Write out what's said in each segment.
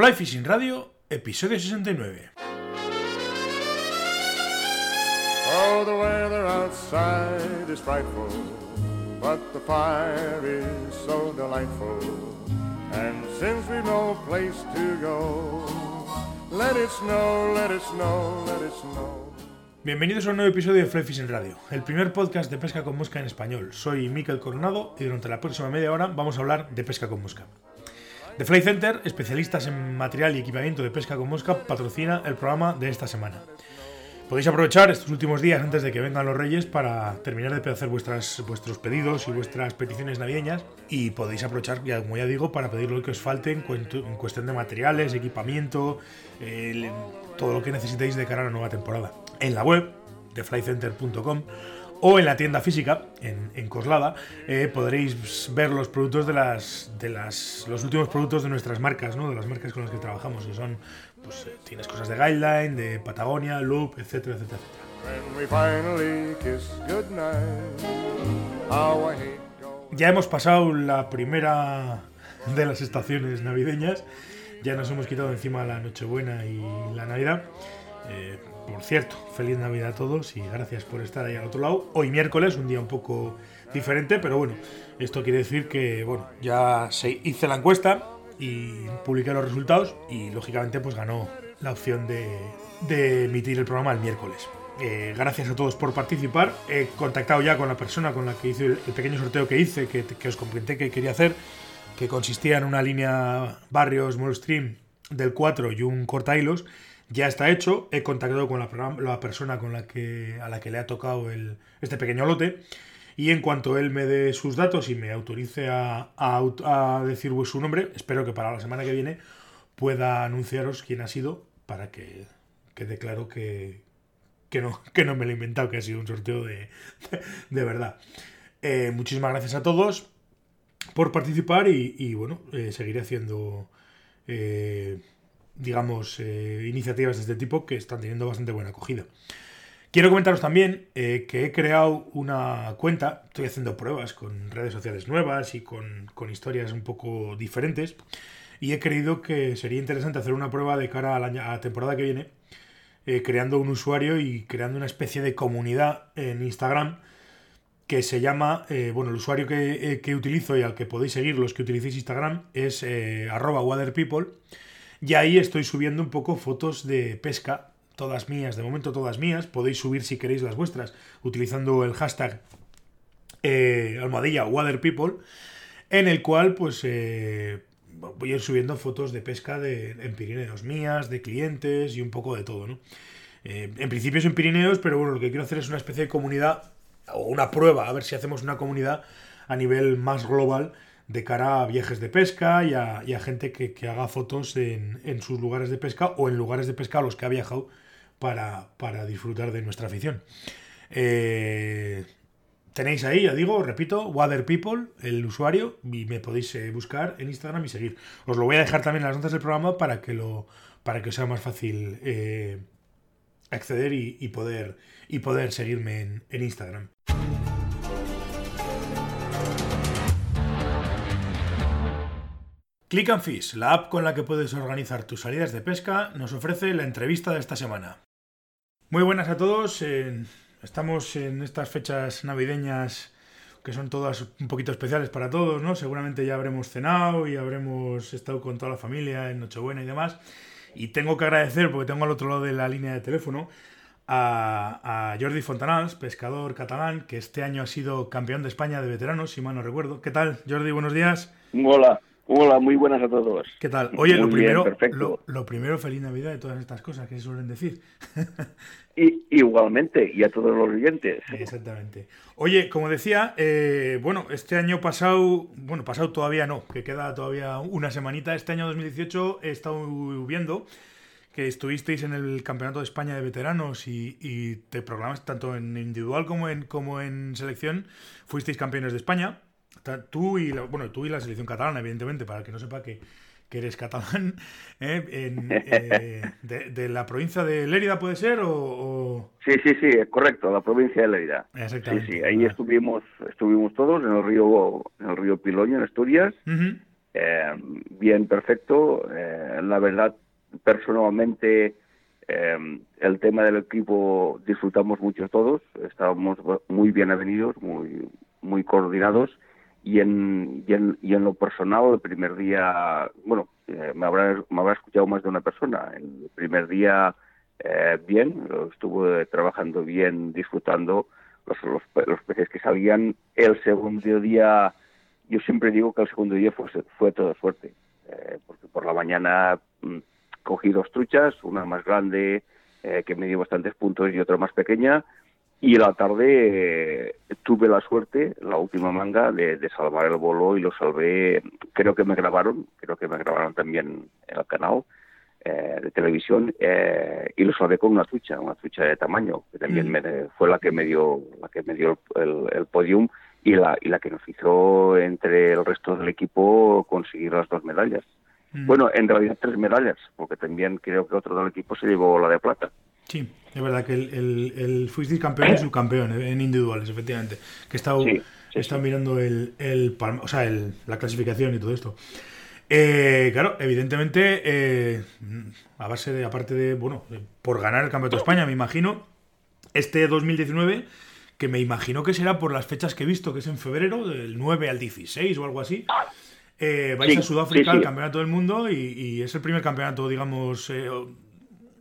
Fly Fishing Radio, episodio 69. Oh, the weather outside is frightful, but the fire is so delightful. And since we've no place to go, let it snow, let it snow, let it snow. Bienvenidos a un nuevo episodio de Fly Fishing Radio, el primer podcast de pesca con mosca en español. Soy Mikel Coronado y durante la próxima media hora vamos a hablar de pesca con mosca. The Fly Center, especialistas en material y equipamiento de pesca con mosca, patrocina el programa de esta semana. Podéis aprovechar estos últimos días antes de que vengan los reyes para terminar de hacer vuestras, vuestros pedidos y vuestras peticiones navideñas y podéis aprovechar, ya, como ya digo, para pedir lo que os falte en, cuestión de materiales, equipamiento, todo lo que necesitéis de cara a la nueva temporada. En la web de flycenter.com o en la tienda física, en, Coslada, eh, podréis ver los productos de las, de las, los últimos productos de nuestras marcas, ¿no? de las marcas con las que trabajamos, que son, pues eh, tienes cosas de Guideline, de Patagonia, Loop, etcétera, etcétera, Ya hemos pasado la primera de las estaciones navideñas, ya nos hemos quitado encima la Nochebuena y la Navidad. Eh, por cierto, feliz Navidad a todos y gracias por estar ahí al otro lado. Hoy miércoles, un día un poco diferente, pero bueno, esto quiere decir que bueno, ya se hice la encuesta y publiqué los resultados y lógicamente pues ganó la opción de, emitir el programa el miércoles. Eh, gracias a todos por participar. He contactado ya con la persona con la que hice el pequeño sorteo que hice, que, os comenté que quería hacer, que consistía en una línea barrios Stream del 4 y un corta hilos ya está hecho. He contactado con la, persona con la que, a la que le ha tocado el, este pequeño lote. Y en cuanto él me dé sus datos y me autorice a, a, decir su nombre, espero que para la semana que viene pueda anunciaros quién ha sido para que quede claro que, que, no, que no me lo he inventado, que ha sido un sorteo de, de, verdad. Eh, muchísimas gracias a todos por participar y, bueno, eh, seguiré haciendo eh, digamos, eh, iniciativas de este tipo que están teniendo bastante buena acogida. Quiero comentaros también eh, que he creado una cuenta, estoy haciendo pruebas con redes sociales nuevas y con, historias un poco diferentes, y he creído que sería interesante hacer una prueba de cara a la, temporada que viene, eh, creando un usuario y creando una especie de comunidad en Instagram que se llama, bueno, el usuario que, que, utilizo y al que podéis seguir los que utilicéis Instagram es arroba waterpeople. Y ahí estoy subiendo un poco fotos de pesca, todas mías, de momento todas mías. Podéis subir si queréis las vuestras utilizando el hashtag eh, almohadilla waterpeople, en el cual pues eh, voy a ir subiendo fotos de pesca de, en Pirineos mías, de clientes y un poco de todo, ¿no? Eh, en principio es en Pirineos, pero bueno, lo que quiero hacer es una especie de comunidad o una prueba, a ver si hacemos una comunidad a nivel más global de cara a viajes de pesca y a, gente que, haga fotos en, sus lugares de pesca o en lugares de pesca a los que ha viajado para, disfrutar de nuestra afición. Eh, tenéis ahí, ya digo, repito, Water People, el usuario, y me podéis eh, buscar en Instagram y seguir. Os lo voy a dejar también en las notas del programa para que, lo, para que os sea más fácil eh, acceder y, poder, y poder seguirme en, en Instagram. Click and Fish, la app con la que puedes organizar tus salidas de pesca, nos ofrece la entrevista de esta semana. Muy buenas a todos. estamos en estas fechas navideñas que son todas un poquito especiales para todos, ¿no? Seguramente ya habremos cenado y habremos estado con toda la familia en Nochebuena y demás. Y tengo que agradecer, porque tengo al otro lado de la línea de teléfono, a, a, Jordi Fontanals, pescador catalán, que este año ha sido campeón de España de veteranos, si mal no recuerdo. ¿Qué tal, Jordi? Buenos días. Hola, Hola, muy buenas a todos. ¿Qué tal? Oye, lo primero, lo, primero, feliz Navidad de todas estas cosas que se suelen decir. y, igualmente, y a todos los oyentes. Exactamente. Oye, como decía, eh, bueno, este año pasado, bueno, pasado todavía no, que queda todavía una semanita. Este año 2018 he estado viendo que estuvisteis en el Campeonato de España de Veteranos y, y te programas tanto en individual como en, como en selección. Fuisteis campeones de España. Tú y, la, bueno, tú y la selección catalana, evidentemente, para que no sepa que, eres catalán, ¿eh? Eh, de, la provincia de Lérida, ¿puede ser? O, Sí, sí, sí, es correcto, la provincia de Lérida. Sí, sí, ahí estuvimos, estuvimos todos en el río, en el río Piloño, en Asturias, Eh, bien, perfecto. La verdad, personalmente, el tema del equipo disfrutamos mucho todos. Estábamos muy bien avenidos, muy, muy coordinados. Y en, y en, y en lo personal, el primer día, bueno, me, habrá, me habrá escuchado más de una persona. El primer día, bien, estuve trabajando bien, disfrutando los, los, los peces que salían. El segundo día yo siempre digo que el segundo día fue, fue todo suerte, eh, porque por la mañana mm, cogí dos truchas, una más grande eh, que me dio bastantes puntos y otra más pequeña, y en la tarde eh, tuve la suerte, la última manga, de, de, salvar el bolo y lo salvé, creo que me grabaron, creo que me grabaron también en el canal de televisión, y lo salvé con una trucha, una trucha de tamaño, que también mm. me, fue la que me dio, la que me dio el, el podium, y la, y la que nos hizo entre el resto del equipo conseguir las dos medallas. Mm. Bueno, en realidad tres medallas, porque también creo que otro del equipo se llevó la de plata. Sí, es verdad que el, el, el fuisteis campeón y subcampeón en individuales, efectivamente. Que he estado, mirando el, el, o sea, el, la clasificación y todo esto. Eh, claro, evidentemente, eh, a base de, aparte de, bueno, por ganar el Campeonato de España, me imagino, este 2019 que me imagino que será por las fechas que he visto, que es en febrero, del 9 al 16 o algo así. Eh, vais a Sudáfrica al Campeonato del Mundo y, es el primer campeonato, digamos, eh,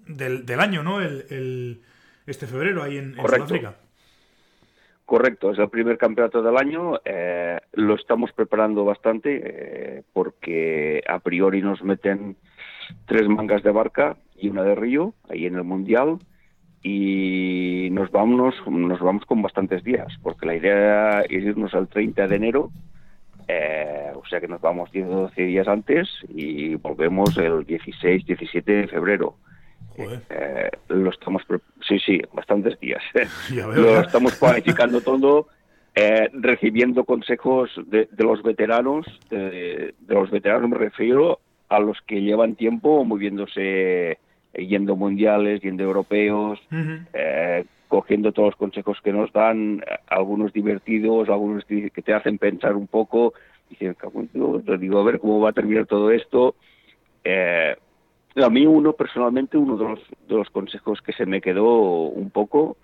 del, del, año, ¿no? El, este febrero ahí en, Sudáfrica. Correcto, es el primer campeonato del año. Eh, lo estamos preparando bastante porque a priori nos meten tres mangas de barca y una de río ahí en el Mundial y nos vamos, nos vamos con bastantes días, porque la idea es irnos al 30 de enero, eh, o sea que nos vamos 10 o 12 días antes y volvemos el 16, 17 de febrero. Eh, lo estamos, sí, sí, bastantes días. lo estamos planificando todo, eh, recibiendo consejos de, los veteranos, de, de los veteranos me refiero a los que llevan tiempo moviéndose eh, yendo mundiales, yendo europeos, eh, cogiendo todos los consejos que nos dan, algunos divertidos, algunos que te hacen pensar un poco, y te digo, a ver cómo va a terminar todo esto. Eh, a mí uno, personalmente, uno de los, de los consejos que se me quedó un poco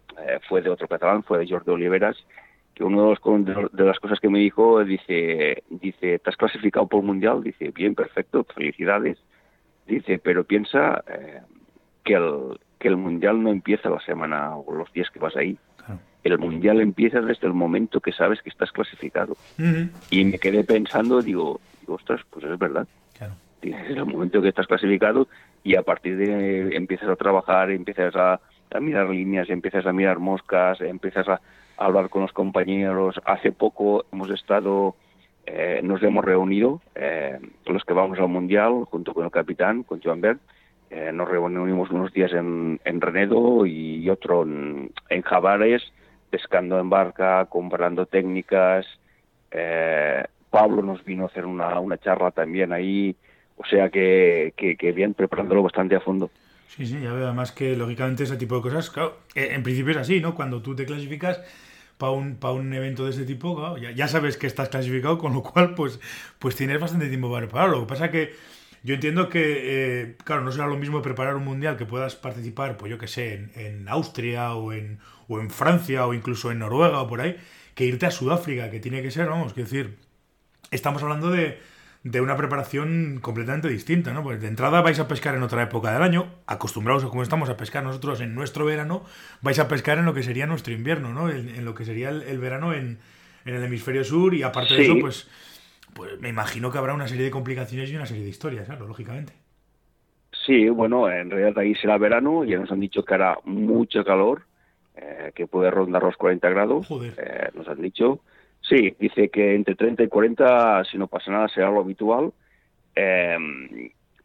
fue de otro catalán, fue de Jordi Oliveras, que uno de, los, de, las cosas que me dijo, dice, dice, ¿te has clasificado por mundial? Dice, bien, perfecto, felicidades. Dice, pero piensa que el, que el Mundial no empieza la semana o los días que vas ahí. El Mundial empieza desde el momento que sabes que estás clasificado. Y me quedé pensando, digo, ostras, pues es verdad. Claro. Desde el momento que estás clasificado y a partir de empiezas a trabajar, empiezas a, mirar líneas, empiezas a mirar moscas, empiezas a, hablar con los compañeros. Hace poco hemos estado, eh, nos hemos reunido, eh, los que vamos al Mundial, junto con el capitán, con Joan Bert, eh, nos reunimos unos días en, en Renedo y otro en, Javares, pescando en barca, comprando técnicas. Eh, Pablo nos vino a hacer una charla también ahí, o sea que, que, bien, preparándolo bastante a fondo. Sí, sí, ya veo además que lógicamente ese tipo de cosas, claro, eh, en principio es así, ¿no? Cuando tú te clasificas para un, para un evento de ese tipo, ya, ya, sabes que estás clasificado, con lo cual pues, pues tienes bastante tiempo para prepararlo. Lo que pasa que yo entiendo que, eh, claro, no será lo mismo preparar un mundial que puedas participar, pues yo que sé, en, Austria o en, o en Francia o incluso en Noruega o por ahí, que irte a Sudáfrica, que tiene que ser, vamos, que decir, estamos hablando de, de una preparación completamente distinta, ¿no? Pues de entrada vais a pescar en otra época del año, acostumbrados a como estamos a pescar nosotros en nuestro verano, vais a pescar en lo que sería nuestro invierno, ¿no? En, lo que sería el, verano en, en, el hemisferio sur y aparte de eso, pues pues me imagino que habrá una serie de complicaciones y una serie de historias, claro, lógicamente. Sí, bueno, en realidad ahí será verano, ya nos han dicho que hará mucho calor, eh, que puede rondar los 40 grados, Joder. Eh, nos han dicho. Sí, dice que entre 30 y 40, si no pasa nada, será lo habitual. Eh,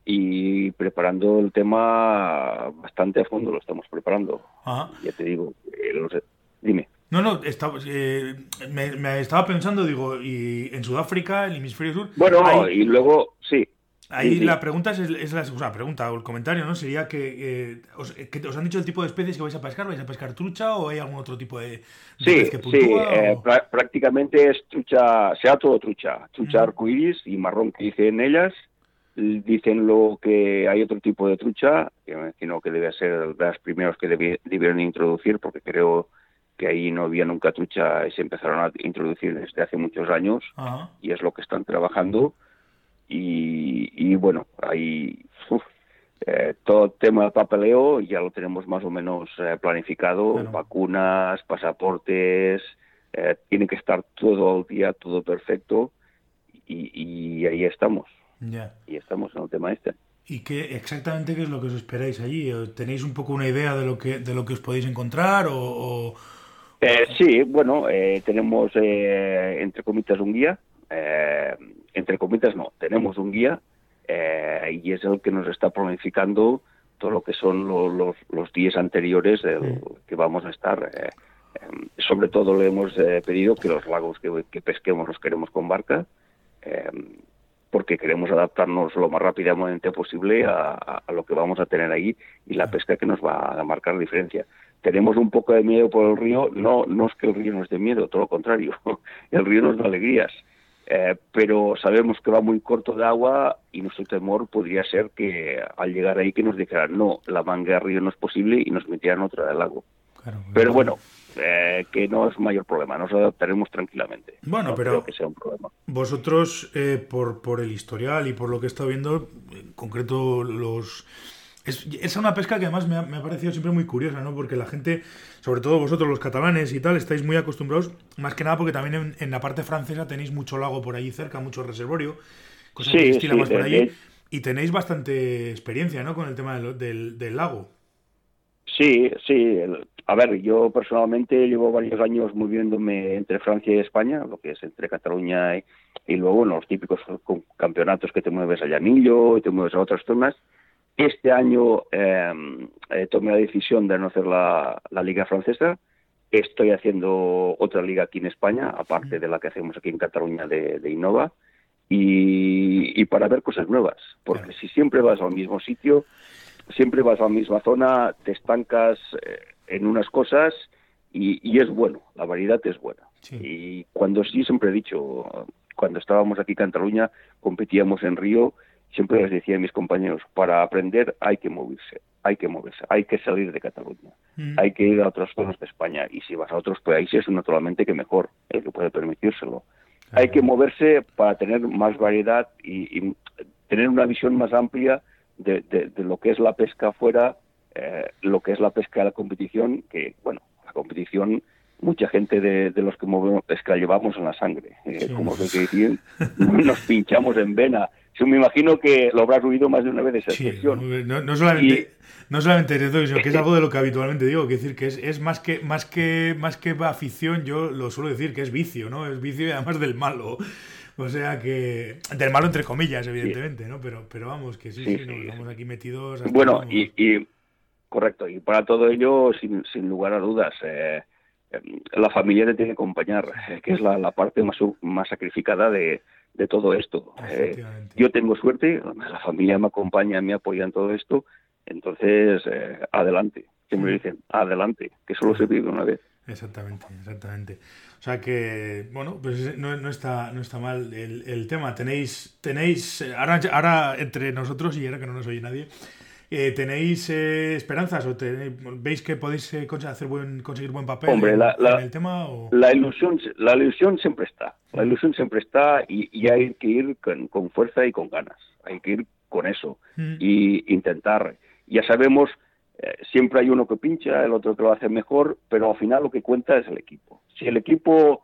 y preparando el tema bastante a fondo, lo estamos preparando. Ya te digo, dime. No, no, estaba, eh, me, estaba pensando, digo, y en Sudáfrica, el hemisferio sur. Bueno, y luego, sí. Ahí la pregunta es, es la o sea, pregunta o el comentario, ¿no? Sería que, eh, os, que, os, han dicho el tipo de especies que vais a pescar. ¿Vais a pescar trucha o hay algún otro tipo de, de sí, que Sí, eh, prácticamente es trucha, sea todo trucha. Trucha arcoíris y marrón que dicen ellas. Dicen lo que hay otro tipo de trucha, que me imagino que debe ser de los primeros que debieron introducir, porque creo que ahí no había nunca trucha y se empezaron a introducir desde hace muchos años y es lo que están trabajando y, bueno, ahí eh, todo el tema del papeleo ya lo tenemos más o menos eh, planificado, vacunas, pasaportes, eh, tiene que estar todo el día, todo perfecto y, ahí estamos. Y estamos en el tema este. ¿Y qué exactamente qué es lo que os esperáis allí? ¿Tenéis un poco una idea de lo que de lo que os podéis encontrar o, eh, sí, bueno, tenemos eh, entre comitas un guía, entre comitas no, tenemos un guía y es el que nos está planificando todo lo que son los, los días anteriores del, que vamos a estar. Em, sobre todo le hemos pedido que los lagos que, pesquemos los queremos con barca, em, porque queremos adaptarnos lo más rápidamente posible a, a, lo que vamos a tener ahí y la pesca que nos va a marcar la diferencia. Tenemos un poco de miedo por el río, no, no es que el río nos dé miedo, todo lo contrario, el río nos da alegrías, eh, pero sabemos que va muy corto de agua y nuestro temor podría ser que al llegar ahí que nos dijeran, no, la manga de río no es posible y nos metieran otra del lago. pero bueno, eh, que no es mayor problema, nos adaptaremos tranquilamente. Bueno, pero que sea un problema. vosotros, eh, por, por el historial y por lo que he estado viendo, en concreto los es, es, una pesca que además me ha, me ha, parecido siempre muy curiosa, ¿no? Porque la gente, sobre todo vosotros los catalanes y tal, estáis muy acostumbrados, más que nada porque también en, en la parte francesa tenéis mucho lago por allí cerca, mucho reservorio, cosas sí, que sí, más por allí, y tenéis bastante experiencia, ¿no? Con el tema del, del, del lago. Sí, sí. A ver, yo personalmente llevo varios años moviéndome entre Francia y España, lo que es entre Cataluña y, y luego en los típicos campeonatos que te mueves a Llanillo y te mueves a otras zonas. Este año em, eh, tomé la decisión de no hacer la, liga francesa. Estoy haciendo otra liga aquí en España, aparte de la que hacemos aquí en Cataluña de, Innova, y, para ver cosas nuevas. Porque si siempre vas al mismo sitio, siempre vas a la misma zona, te estancas eh, en unas cosas y, es bueno, la variedad es buena. Y cuando sí, siempre he dicho, cuando estábamos aquí en Cataluña, competíamos en Río siempre les decía a mis compañeros, para aprender hay que moverse, hay que moverse, hay que salir de Cataluña, mm. hay que ir a otras zonas de España y si vas a otros países, naturalmente que mejor, el que puede permitírselo. Hay que moverse para tener más variedad y, tener una visión más amplia de, lo que es la pesca afuera, eh, lo que es la pesca de la competición, que, bueno, la competición mucha gente de, los que movemos pesca llevamos en la sangre, eh, como se dice, nos pinchamos en vena yo me imagino que lo habrás oído más de una vez esa expresión. no, solamente, no solamente eso, sino que es algo de lo que habitualmente digo, que decir que es, es, más que más que más que afición, yo lo suelo decir que es vicio, ¿no? Es vicio y además del malo. O sea que del malo entre comillas, evidentemente, ¿no? Pero pero vamos, que sí, sí, nos estamos aquí metidos. Bueno, y, y, correcto, y para todo ello, sin, sin lugar a dudas, eh, la familia te tiene que acompañar, eh, que es la, la parte más, más sacrificada de, de todo esto. Eh, yo tengo suerte, la familia me acompaña, me apoya en todo esto, entonces eh, adelante. Siempre dicen, adelante, que solo se vive una vez. Exactamente, exactamente. O sea que, bueno, pues no, no está, no está mal el, el, tema. Tenéis, tenéis, ahora, ahora entre nosotros y ahora que no nos oye nadie, eh, ¿Tenéis eh, esperanzas o veis que podéis eh, hacer buen, conseguir buen papel Hombre, en, la, el tema? La, ilusión, la ilusión siempre está. La ilusión siempre está y, hay que ir con, fuerza y con ganas. Hay que ir con eso mm. y intentar. Ya sabemos, siempre hay uno que pincha, el otro que lo hace mejor, pero al final lo que cuenta es el equipo. Si el equipo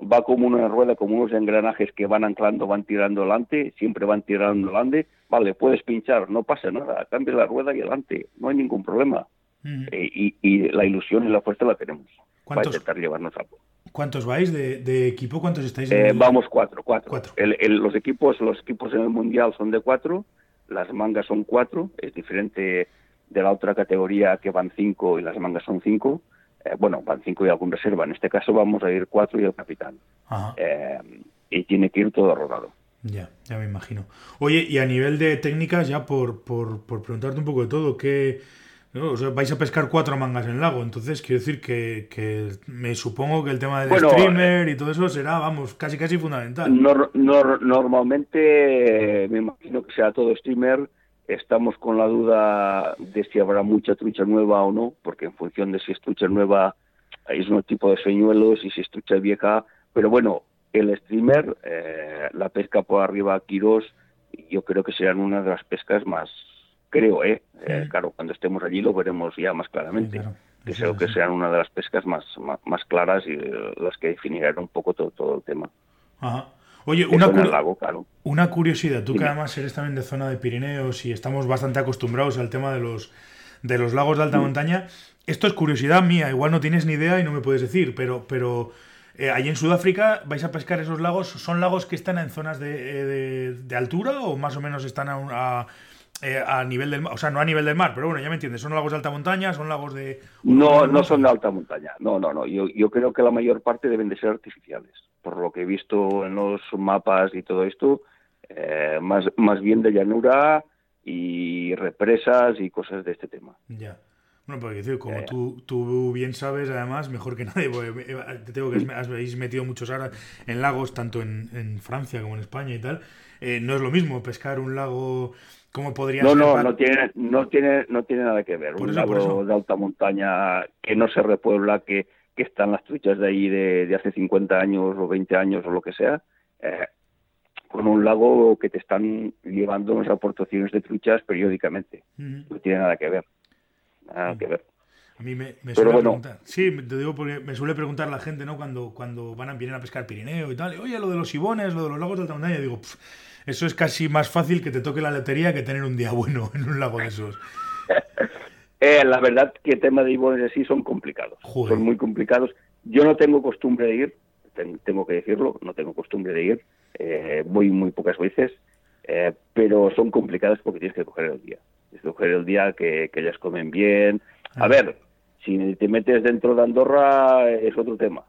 va como una rueda, como unos engranajes que van anclando, van tirando adelante, siempre van tirando adelante, vale, puedes pinchar, no pasa nada, cambia la rueda y adelante, no hay ningún problema. Eh, y, la ilusión y la fuerza la tenemos para intentar llevarnos a ¿Cuántos vais de, equipo? ¿Cuántos estáis? Eh, vamos cuatro, cuatro. los equipos, los equipos en el mundial son de cuatro, las mangas son cuatro, es diferente de la otra categoría que van cinco y las mangas son cinco. Eh, bueno, van cinco y algún reserva. En este caso vamos a ir cuatro y el capitán. y tiene que ir todo rodado. Ya, ya me imagino. Oye, y a nivel de técnicas, ya por, por, por preguntarte un poco de todo, ¿qué, vais a pescar cuatro mangas en el lago, entonces quiero decir que, que me supongo que el tema del streamer y todo eso será, vamos, casi casi fundamental. normalmente me imagino que sea todo streamer. Estamos con la duda de si habrá mucha trucha nueva o no, porque en función de si es trucha nueva es un tipo de señuelos y si es trucha vieja. Pero bueno, el streamer, eh, la pesca por arriba, Quiros, yo creo que serán una de las pescas más, creo, ¿eh? ¿eh? claro, cuando estemos allí lo veremos ya más claramente. que creo que sean una de las pescas más, más, claras y eh, las que definirán un poco todo, todo el tema. Ajá. Oye, una, una curiosidad, tú que además eres también de zona de Pirineos y estamos bastante acostumbrados al tema de los, de los lagos de alta montaña, esto es curiosidad mía, igual no tienes ni idea y no me puedes decir, pero, pero eh, allí en Sudáfrica vais a pescar esos lagos, ¿son lagos que están en zonas de, de, altura o más o menos están a, eh, a nivel del mar, o sea, no a nivel del mar, pero bueno, ya me entiendes, son lagos de alta montaña, son lagos de... No, no son de alta montaña, no, no, no, yo, yo creo que la mayor parte deben de ser artificiales, por lo que he visto en los mapas y todo esto, eh, más, más bien de llanura y represas y cosas de este tema. Ya. Bueno, porque decir, como tú, tú bien sabes, además, mejor que nadie, porque te tengo que habéis metido muchos aras en lagos, tanto en, en Francia como en España y tal. Eh, no es lo mismo pescar un lago podría no, No, no tiene, no, tiene, no tiene nada que ver. un lago de alta montaña que no se repuebla, que, que están las truchas de ahí de, hace 50 años o 20 años o lo que sea, eh, con un lago que te están llevando unas aportaciones de truchas periódicamente. No tiene nada que ver. Nada que ver. A mí me, suele preguntar. Sí, te digo porque me suele preguntar la gente, ¿no? Cuando, cuando van a venir a pescar Pirineo y tal. Oye, lo de los ibones, lo de los lagos de alta montaña. Digo, eso es casi más fácil que te toque la lotería que tener un día bueno en un lago de esos. eh, la verdad que el tema de ibones así son complicados. Son muy complicados. Yo no tengo costumbre de ir, tengo que decirlo, no tengo costumbre de ir. Eh, voy muy pocas veces, eh, pero son complicados porque tienes que coger el día. Tienes que coger el día que, que ellas comen bien. A ah. ver, si te metes dentro de Andorra es otro tema,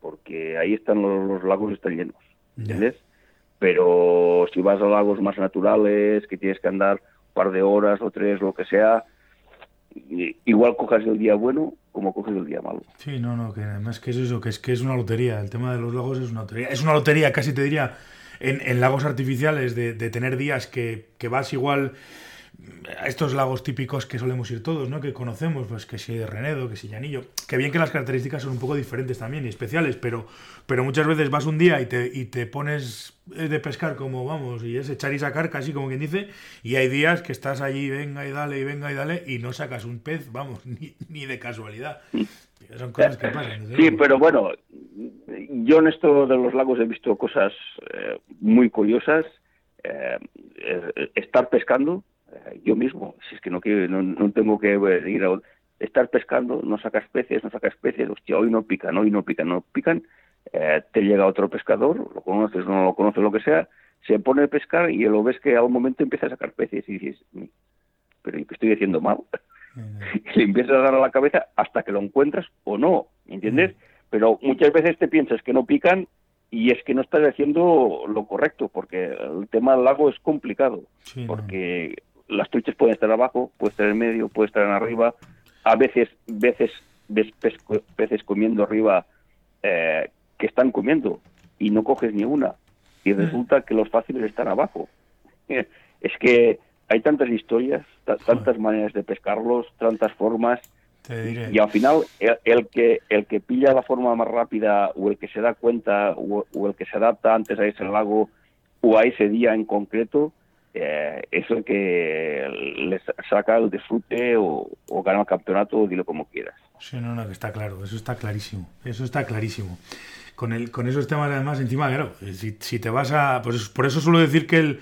porque ahí están los, los lagos están llenos. ¿Entiendes? Pero si vas a lagos más naturales, que tienes que andar un par de horas o tres, lo que sea, igual cojas el día bueno como coges el día malo. Sí, no, no, que además que es eso, que es que es una lotería, el tema de los lagos es una lotería, es una lotería, casi te diría, en, en lagos artificiales, de, de tener días que, que vas igual a estos lagos típicos que solemos ir todos, ¿no? Que conocemos, pues que si de Renedo, que si Llanillo, que bien que las características son un poco diferentes también y especiales, pero, pero muchas veces vas un día y te, y te pones de pescar como, vamos, y es echar y sacar, casi como quien dice, y hay días que estás allí, venga y dale, y venga y dale, y no sacas un pez, vamos, ni, ni de casualidad. Son cosas que pasan. Sí, pero bueno, yo en esto de los lagos he visto cosas eh, muy curiosas. Eh, estar pescando, eh, yo mismo, si es que no, quiero, no, tengo que ir a estar pescando, no sacas peces, no sacas peces, hostia, hoy no pican, hoy no pican, no pican, eh, te llega otro pescador, lo conoces, no lo conoces, lo que sea, se pone a pescar y lo ves que a un momento empieza a sacar peces y dices, pero ¿qué estoy haciendo mal? y le empiezas a dar a la cabeza hasta que lo encuentras o no, ¿entiendes? Pero muchas veces te piensas que no pican y es que no estás haciendo lo correcto, porque el tema del lago es complicado, porque las truchas pueden estar abajo, puede estar en medio, puede estar en arriba. A veces, veces ves peces comiendo arriba eh, que están comiendo y no coges ni una. Y mm. resulta que los fáciles están abajo. Es que hay tantas historias, tantas maneras de pescarlos, tantas formas. Y al final, el, que el que pilla la forma más rápida o el que se da cuenta o, o el que se adapta antes a ese lago o a ese día en concreto, eh, es el que les saca el disfrute o, gana el campeonato, dilo como quieras. Sí, no, no, que está claro, eso está clarísimo, eso está clarísimo. Con, el, con esos temas además encima, claro, si, si te vas a... Pues por eso suelo decir que el,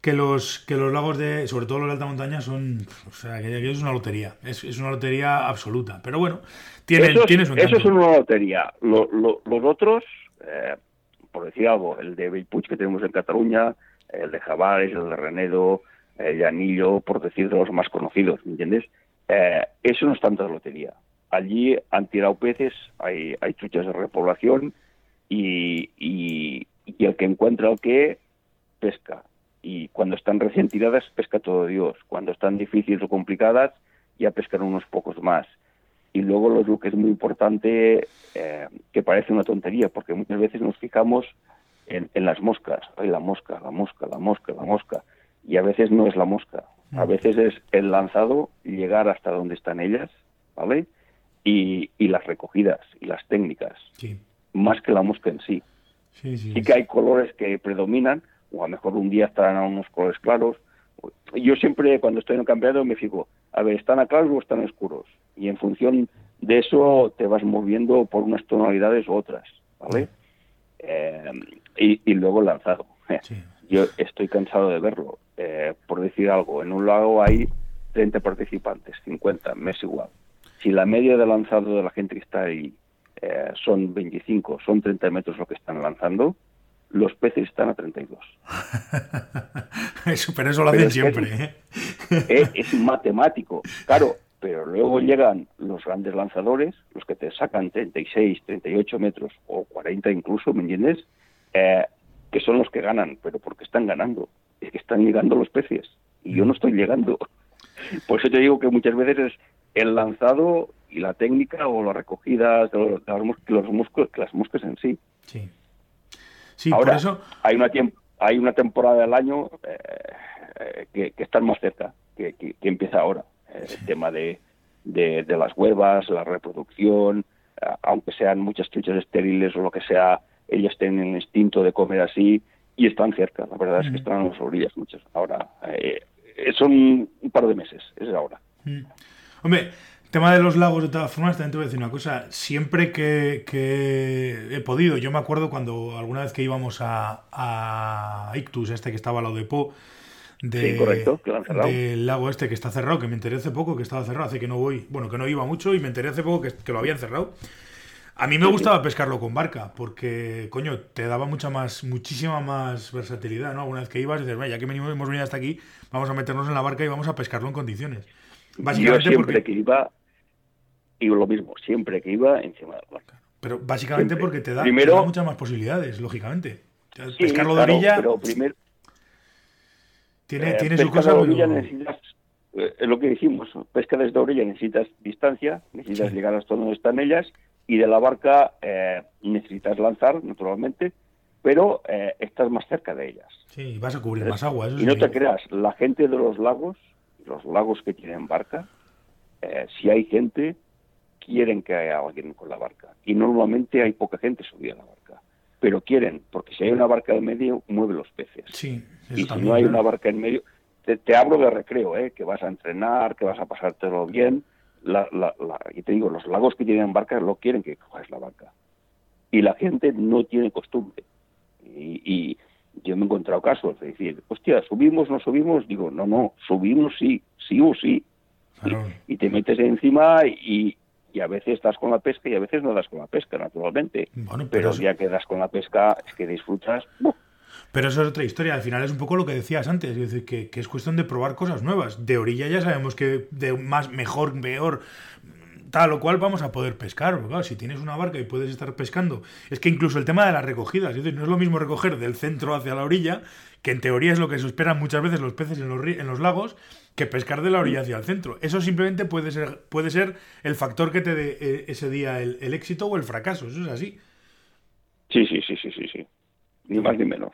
que los que los lagos de sobre todo los de alta montaña son o sea que es una lotería es, es una lotería absoluta pero bueno tiene, eso, tiene eso es una lotería los otros eh, por decir algo el de Bellpuig que tenemos en Cataluña el de Javares, el de Renedo, el de Anillo, por decir de los más conocidos, ¿me entiendes? Eh, eso no es tanta lotería. Allí han tirado peces, hay, hay truchas de repoblación y, y, el que encuentra el que pesca. Y cuando están recién tiradas, pesca todo Dios. Cuando están difíciles o complicadas, ya pescan unos pocos más. Y luego lo que es muy importante, eh, que parece una tontería, porque muchas veces nos fijamos en, las moscas. Ay, la mosca, la mosca, la mosca, la mosca. Y a veces no es la mosca. A mm. veces es el lanzado, llegar hasta donde están ellas, ¿vale? Y, las recogidas y las técnicas. Más que la mosca en sí. Sí, sí, que hay colores que predominan, o a lo mejor un día estarán a unos colores claros. Yo siempre, cuando estoy en el campeonato, me fijo, a ver, ¿están a claros o están oscuros? Y en función de eso te vas moviendo por unas tonalidades u otras, ¿vale? Eh, y, luego el lanzado. Yo estoy cansado de verlo. Eh, por decir algo, en un lago hay 30 participantes, 50, me es igual. Si la media de lanzado de la gente que está ahí eh, son 25, son 30 metros lo que están lanzando, los peces están a 32. eso, pero eso lo hacen siempre. ¿eh? Es, es, matemático, claro, pero luego llegan los grandes lanzadores, los que te sacan 36, 38 metros o 40 incluso, ¿me entiendes? Eh, que son los que ganan, pero porque están ganando, es que están llegando los peces y yo no estoy llegando. Por eso te digo que muchas veces es el lanzado y la técnica o las recogidas de los, los las moscas en sí. Sí. Sí, Ahora, por eso... hay una hay una temporada del año eh, que, que, están más cerca, que, que, empieza ahora. Eh, el tema de, de, las huevas, la reproducción, eh, aunque sean muchas truchas estériles o lo que sea, ellas tienen el instinto de comer así y están cerca. La verdad es que están a las orillas muchas. Ahora, son un par de meses, es ahora. Hombre, tema de los lagos, de todas formas, también te voy a decir una cosa. Siempre que, he podido, yo me acuerdo cuando alguna vez que íbamos a, Ictus, este que estaba al lado de Po, de, correcto, del lago este que está cerrado, que me enteré hace poco que estaba cerrado, hace que no voy, bueno, que no iba mucho y me enteré hace poco que, lo habían cerrado. A mí me gustaba pescarlo con barca, porque, coño, te daba mucha más, muchísima más versatilidad, ¿no? Alguna vez que ibas, dices, ya que venimos, hemos venido hasta aquí, vamos a meternos en la barca y vamos a pescarlo en condiciones. Básicamente Yo siempre que iba, y lo mismo, siempre que iba encima de la barca. Pero básicamente porque te da, muchas más posibilidades, lógicamente. pescarlo de orilla. Pero primero. Tiene, eh, tiene su cosa. De orilla necesitas, eh, lo que dijimos, pesca desde orilla necesitas distancia, necesitas llegar hasta donde están ellas, y de la barca eh, necesitas lanzar, naturalmente, pero estás más cerca de ellas. Sí, vas a cubrir más agua. y no te creas, la gente de los lagos, los lagos que tienen barca, si hay gente, quieren que haya alguien con la barca. Y normalmente hay poca gente subida a la barca. Pero quieren, porque si hay una barca en medio, mueve los peces. Sí, y si no hay una barca en medio, te, hablo de recreo, ¿eh? que vas a entrenar, que vas a pasártelo bien. La, la, y te digo, los lagos que tienen barca lo quieren que cojas la barca. Y la gente no tiene costumbre. Y, yo me he encontrado casos de decir, hostia, subimos, no subimos. Digo, no, no, subimos sí, sí o sí. Y, te metes encima y, y a veces estás con la pesca y a veces no das con la pesca, naturalmente. pero, ya que das con la pesca es que disfrutas. Pero eso es otra historia. Al final es un poco lo que decías antes, es decir, que, es cuestión de probar cosas nuevas. De orilla ya sabemos que de más, mejor, peor, tal o cual vamos a poder pescar. si tienes una barca y puedes estar pescando, es que incluso el tema de las recogidas, no es lo mismo recoger del centro hacia la orilla, que en teoría es lo que se esperan muchas veces los peces en los, en los lagos, que pescar de la orilla hacia el centro. Eso simplemente puede ser, puede ser el factor que te dé eh, ese día el, éxito o el fracaso. Eso es así. Sí, sí, sí, sí, sí, sí. Ni más ni menos.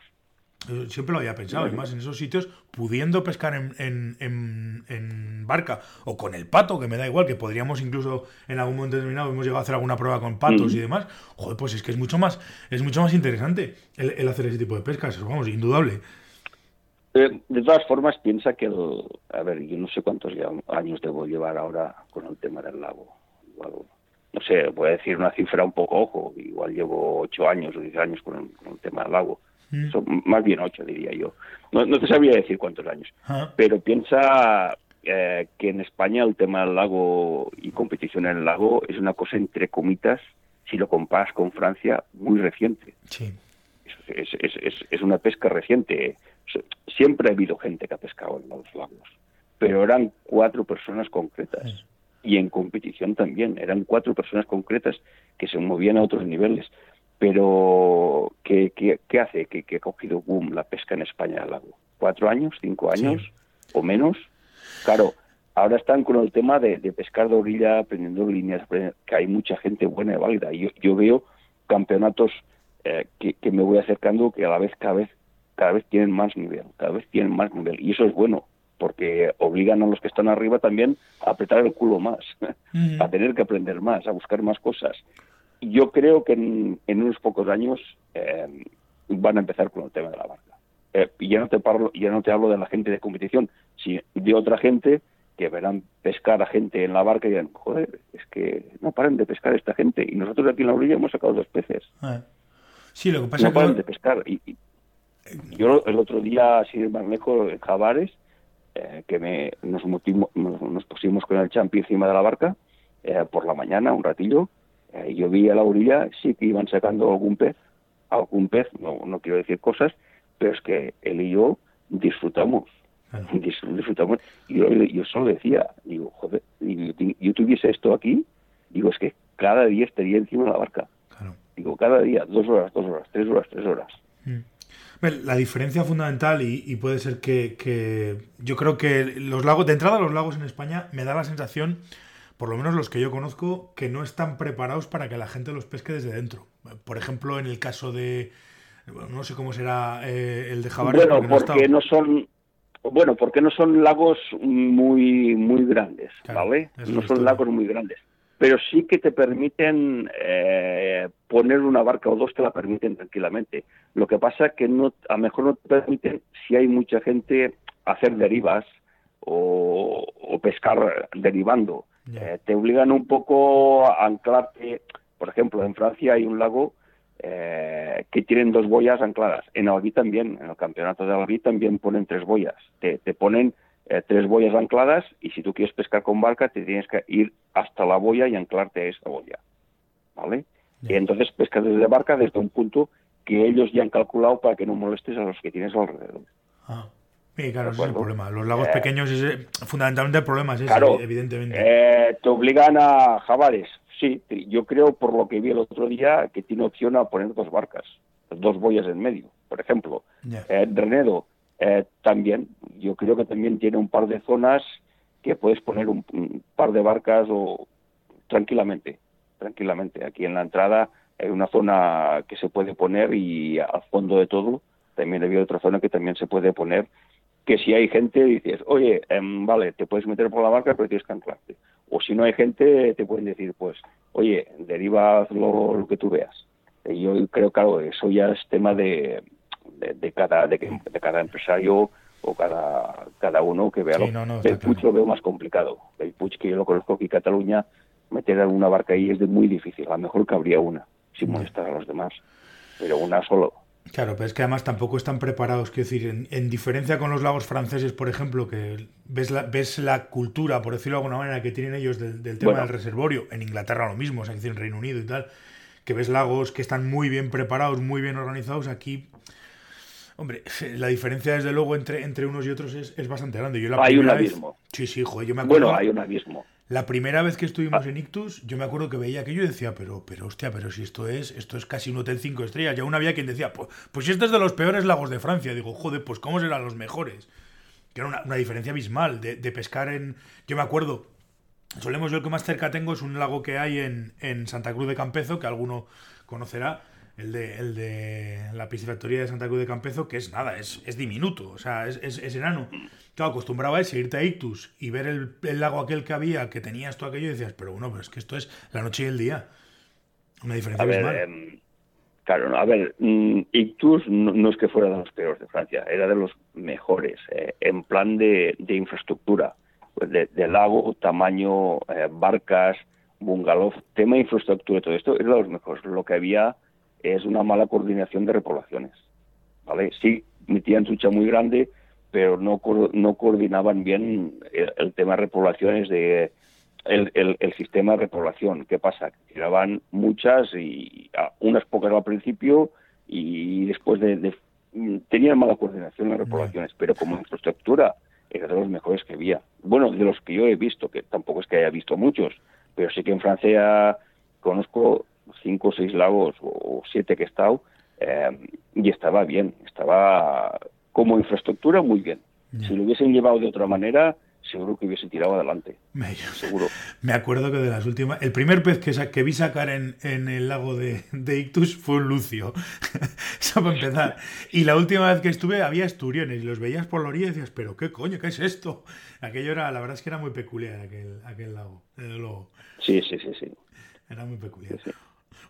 Siempre lo había pensado, y más en esos sitios, pudiendo pescar en, en, barca o con el pato, que me da igual, que podríamos incluso en algún momento determinado hemos llegado a hacer alguna prueba con patos y demás. Joder, pues es que es mucho más, es mucho más interesante el, el hacer ese tipo de pescas, vamos, indudable. Eh, de todas formas, piensa que, a ver, yo no sé cuántos años debo llevar ahora con el tema del lago. Igual, no sé, voy a decir una cifra un poco ojo, igual llevo ocho años o diez años con el, tema del lago. Mm. más bien ocho, diría yo. No, te sabría decir cuántos años. Ah. Pero piensa eh, que en España el tema del lago y competición en el lago es una cosa entre comitas, si lo comparas con Francia, muy reciente. Sí. Es, es, es, es una pesca reciente siempre ha habido gente que ha pescado en los lagos, pero eran cuatro personas concretas. Y en competición también, eran cuatro personas concretas que se movían a otros niveles. Pero ¿qué, qué, hace que, que, ha cogido boom la pesca en España al lago? ¿Cuatro años? ¿Cinco años? ¿O menos? Claro, ahora están con el tema de, pescar de orilla, aprendiendo líneas, que hay mucha gente buena y válida. Yo, yo veo campeonatos eh, que, que, me voy acercando que a la vez cada vez cada vez tienen más nivel, cada vez tienen más nivel. Y eso es bueno, porque obligan a los que están arriba también a apretar el culo más, a tener que aprender más, a buscar más cosas yo creo que en, unos pocos años eh, van a empezar con el tema de la barca. Eh, y ya no te parlo, ya no te hablo de la gente de competición, sino de otra gente que verán pescar a gente en la barca y dirán, joder, es que no paran de pescar esta gente. Y nosotros aquí en la orilla hemos sacado dos peces. Eh. Sí, lo que pasa no paran de pescar. Y, yo el otro día, así más lejos, en Javares, que me, nos, nos, pusimos con el champi encima de la barca por la mañana, un ratillo, eh, yo vi a la orilla, sí que iban sacando algún pez, algún pez, no, no quiero decir cosas, pero es que él y yo disfrutamos. disfrutamos. Y yo, yo solo decía, digo, joder, yo tuviese esto aquí, digo, es que cada día estaría encima de la barca. Digo, cada día, dos horas, dos horas, tres horas, tres horas. Mm. La diferencia fundamental, y, y puede ser que, que, yo creo que los lagos, de entrada los lagos en España, me da la sensación por lo menos los que yo conozco, que no están preparados para que la gente los pesque desde dentro. Por ejemplo, en el caso de, no sé cómo será eh, el de Javares. Bueno, porque, no, son, bueno, porque no son lagos muy muy grandes, ¿vale? No son lagos muy grandes, pero sí que te permiten eh, poner una barca o dos, te la permiten tranquilamente. Lo que pasa es que no, a lo mejor no te permiten si hay mucha gente hacer derivas o, o pescar derivando. Eh, te obligan un poco a anclarte. Por ejemplo, en Francia hay un lago eh, que tienen dos boyas ancladas. En Albi también, en el campeonato de Albi también ponen tres boyas. Te, ponen eh, tres boyas ancladas y si tú quieres pescar con barca te tienes que ir hasta la boya y anclarte a esa boya. ¿Vale? Y entonces pescas desde barca desde un punto que ellos ya han calculado para que no molestes a los que tienes alrededor. Ah. Sí, claro, ese es el problema. Los lagos eh, pequeños, es, fundamentalmente el problema es ese, evidentemente. Eh, te obligan a jabares. Sí, yo creo, por lo que vi el otro día, que tiene opción a poner dos barcas, dos boyas en medio, por ejemplo. Eh, Renedo, también, yo creo que también tiene un par de zonas que puedes poner un, par de barcas o tranquilamente, tranquilamente. Aquí en la entrada hay una zona que se puede poner y al fondo de todo también había otra zona que también se puede poner que si hay gente dices, oye, em, vale, te puedes meter por la barca, pero tienes que anclarte. O si no hay gente, te pueden decir, pues, oye, deriva lo, que tú veas. Y yo creo, claro, eso ya es tema de, de, cada, de, cada empresario o cada, cada uno que vea. el Puig lo veo más complicado. El Puig, que yo lo conozco aquí en Cataluña, meter una barca ahí es de muy difícil. A lo mejor cabría una, sin molestar a los demás. Pero una solo, Claro, pero es que además tampoco están preparados, quiero decir, en, diferencia con los lagos franceses, por ejemplo, que ves la, ves la cultura, por decirlo de alguna manera, que tienen ellos del, tema del reservorio, en Inglaterra lo mismo, o sea, en Reino Unido y tal, que ves lagos que están muy bien preparados, muy bien organizados, aquí, hombre, la diferencia desde luego entre, entre unos y otros es, es bastante grande. Yo la hay un abismo. sí, sí, joder, yo me acuerdo... Bueno, hay un abismo. La primera vez que estuvimos ah. en Ictus, yo me acuerdo que veía aquello y decía, pero, pero hostia, pero si esto es, esto es casi un hotel cinco estrellas. Y aún había quien decía, pues, pues este es de los peores lagos de Francia. Digo, joder, pues cómo serán los mejores. Que era una, diferencia abismal de, pescar en. Yo me acuerdo, solemos yo el que más cerca tengo es un lago que hay en, en Santa Cruz de Campezo, que alguno conocerá el de, el de la piscifactoría de Santa Cruz de Campezo, que es nada, es, es diminuto, o sea, es, es, enano. Claro, acostumbraba a ese, irte a Ictus y ver el, el, lago aquel que había, que tenías todo aquello, y decías, pero bueno, pero es que esto es la noche y el día. Una diferencia a em, claro, a ver, mm, Ictus no, es que fuera de los peores de Francia, era de los mejores, eh, en plan de, de infraestructura, pues de, lago, tamaño, eh, barcas, bungalow, tema de infraestructura, todo esto, era de los mejores. Lo que había es una mala coordinación de repoblaciones. ¿vale? Sí, metían sucha muy grande, pero no, no coordinaban bien el, tema de repoblaciones de el, el, sistema de repoblación. ¿Qué pasa? Tiraban muchas y unas pocas al principio y después de, tenían mala coordinación las repoblaciones, pero como infraestructura era de los mejores que había. Bueno, de los que yo he visto, que tampoco es que haya visto muchos, pero sí que en Francia conozco cinco o seis lagos o siete que he estado eh, y estaba bien, estaba como infraestructura muy bien. Si lo hubiesen llevado de otra manera, seguro que hubiese tirado adelante. Me, seguro. Me acuerdo que de las últimas. El primer pez que, que vi sacar en, en, el lago de, de, Ictus fue un lucio. Eso para empezar. Y la última vez que estuve había esturiones y los veías por la orilla y decías, ¿pero qué coño? ¿Qué es esto? Aquello era, la verdad es que era muy peculiar aquel, aquel lago, desde luego. Sí, sí, sí, sí. Era muy peculiar.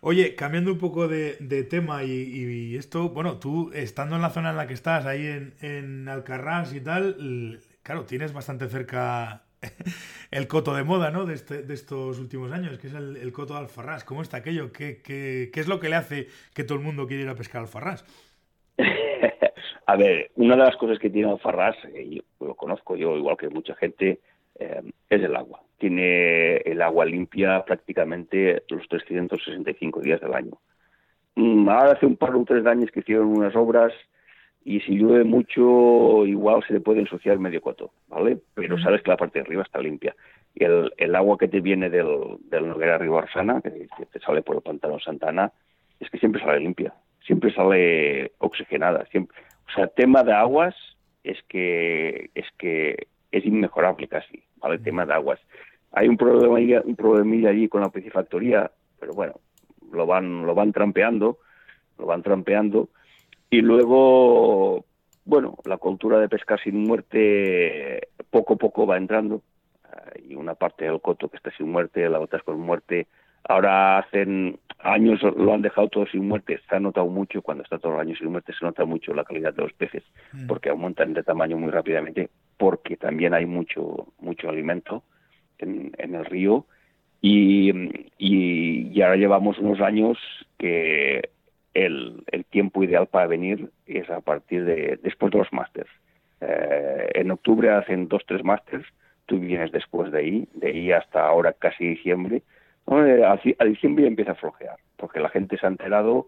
Oye, cambiando un poco de, de tema y, esto, bueno, tú estando en la zona en la que estás, ahí en, en Alcarrás y tal, claro, tienes bastante cerca el coto de moda, ¿no? De, este, de estos últimos años, que es el, coto de Alfarrás. ¿Cómo está aquello? ¿Qué, ¿Qué, qué, es lo que le hace que todo el mundo quiera ir a pescar Alfarrás? a ver, una de las cosas que tiene Alfarrás, y lo conozco yo igual que mucha gente, eh, es el agua. Tiene el agua limpia prácticamente los 365 días del año. Mm, ahora hace un par o tres años que hicieron unas obras y si llueve mucho igual se le puede ensuciar medio coto, ¿vale? Pero sabes que la parte de arriba está limpia. Y el, el agua que te viene del, del Noguera Ribarsana, que te sale por el pantano Santana, es que siempre sale limpia, siempre sale oxigenada. Siempre. O sea, tema de aguas es que es que es inmejorable casi, ¿vale? El tema de aguas. Hay un problema un problemilla allí con la piscifactoría, pero bueno, lo van lo van trampeando, lo van trampeando y luego, bueno, la cultura de pescar sin muerte poco a poco va entrando. Hay una parte del coto que está sin muerte, la otra es con muerte. Ahora hacen años lo han dejado todo sin muerte, se ha notado mucho, cuando está todo el año sin muerte se nota mucho la calidad de los peces, mm. porque aumentan de tamaño muy rápidamente, porque también hay mucho, mucho alimento en, en el río. Y, y, ahora llevamos unos años que el, el, tiempo ideal para venir es a partir de después de los másters. Eh, en octubre hacen dos, tres másters, tú vienes después de ahí, de ahí hasta ahora casi diciembre. A, diciembre empieza a flojear, porque la gente se ha enterado,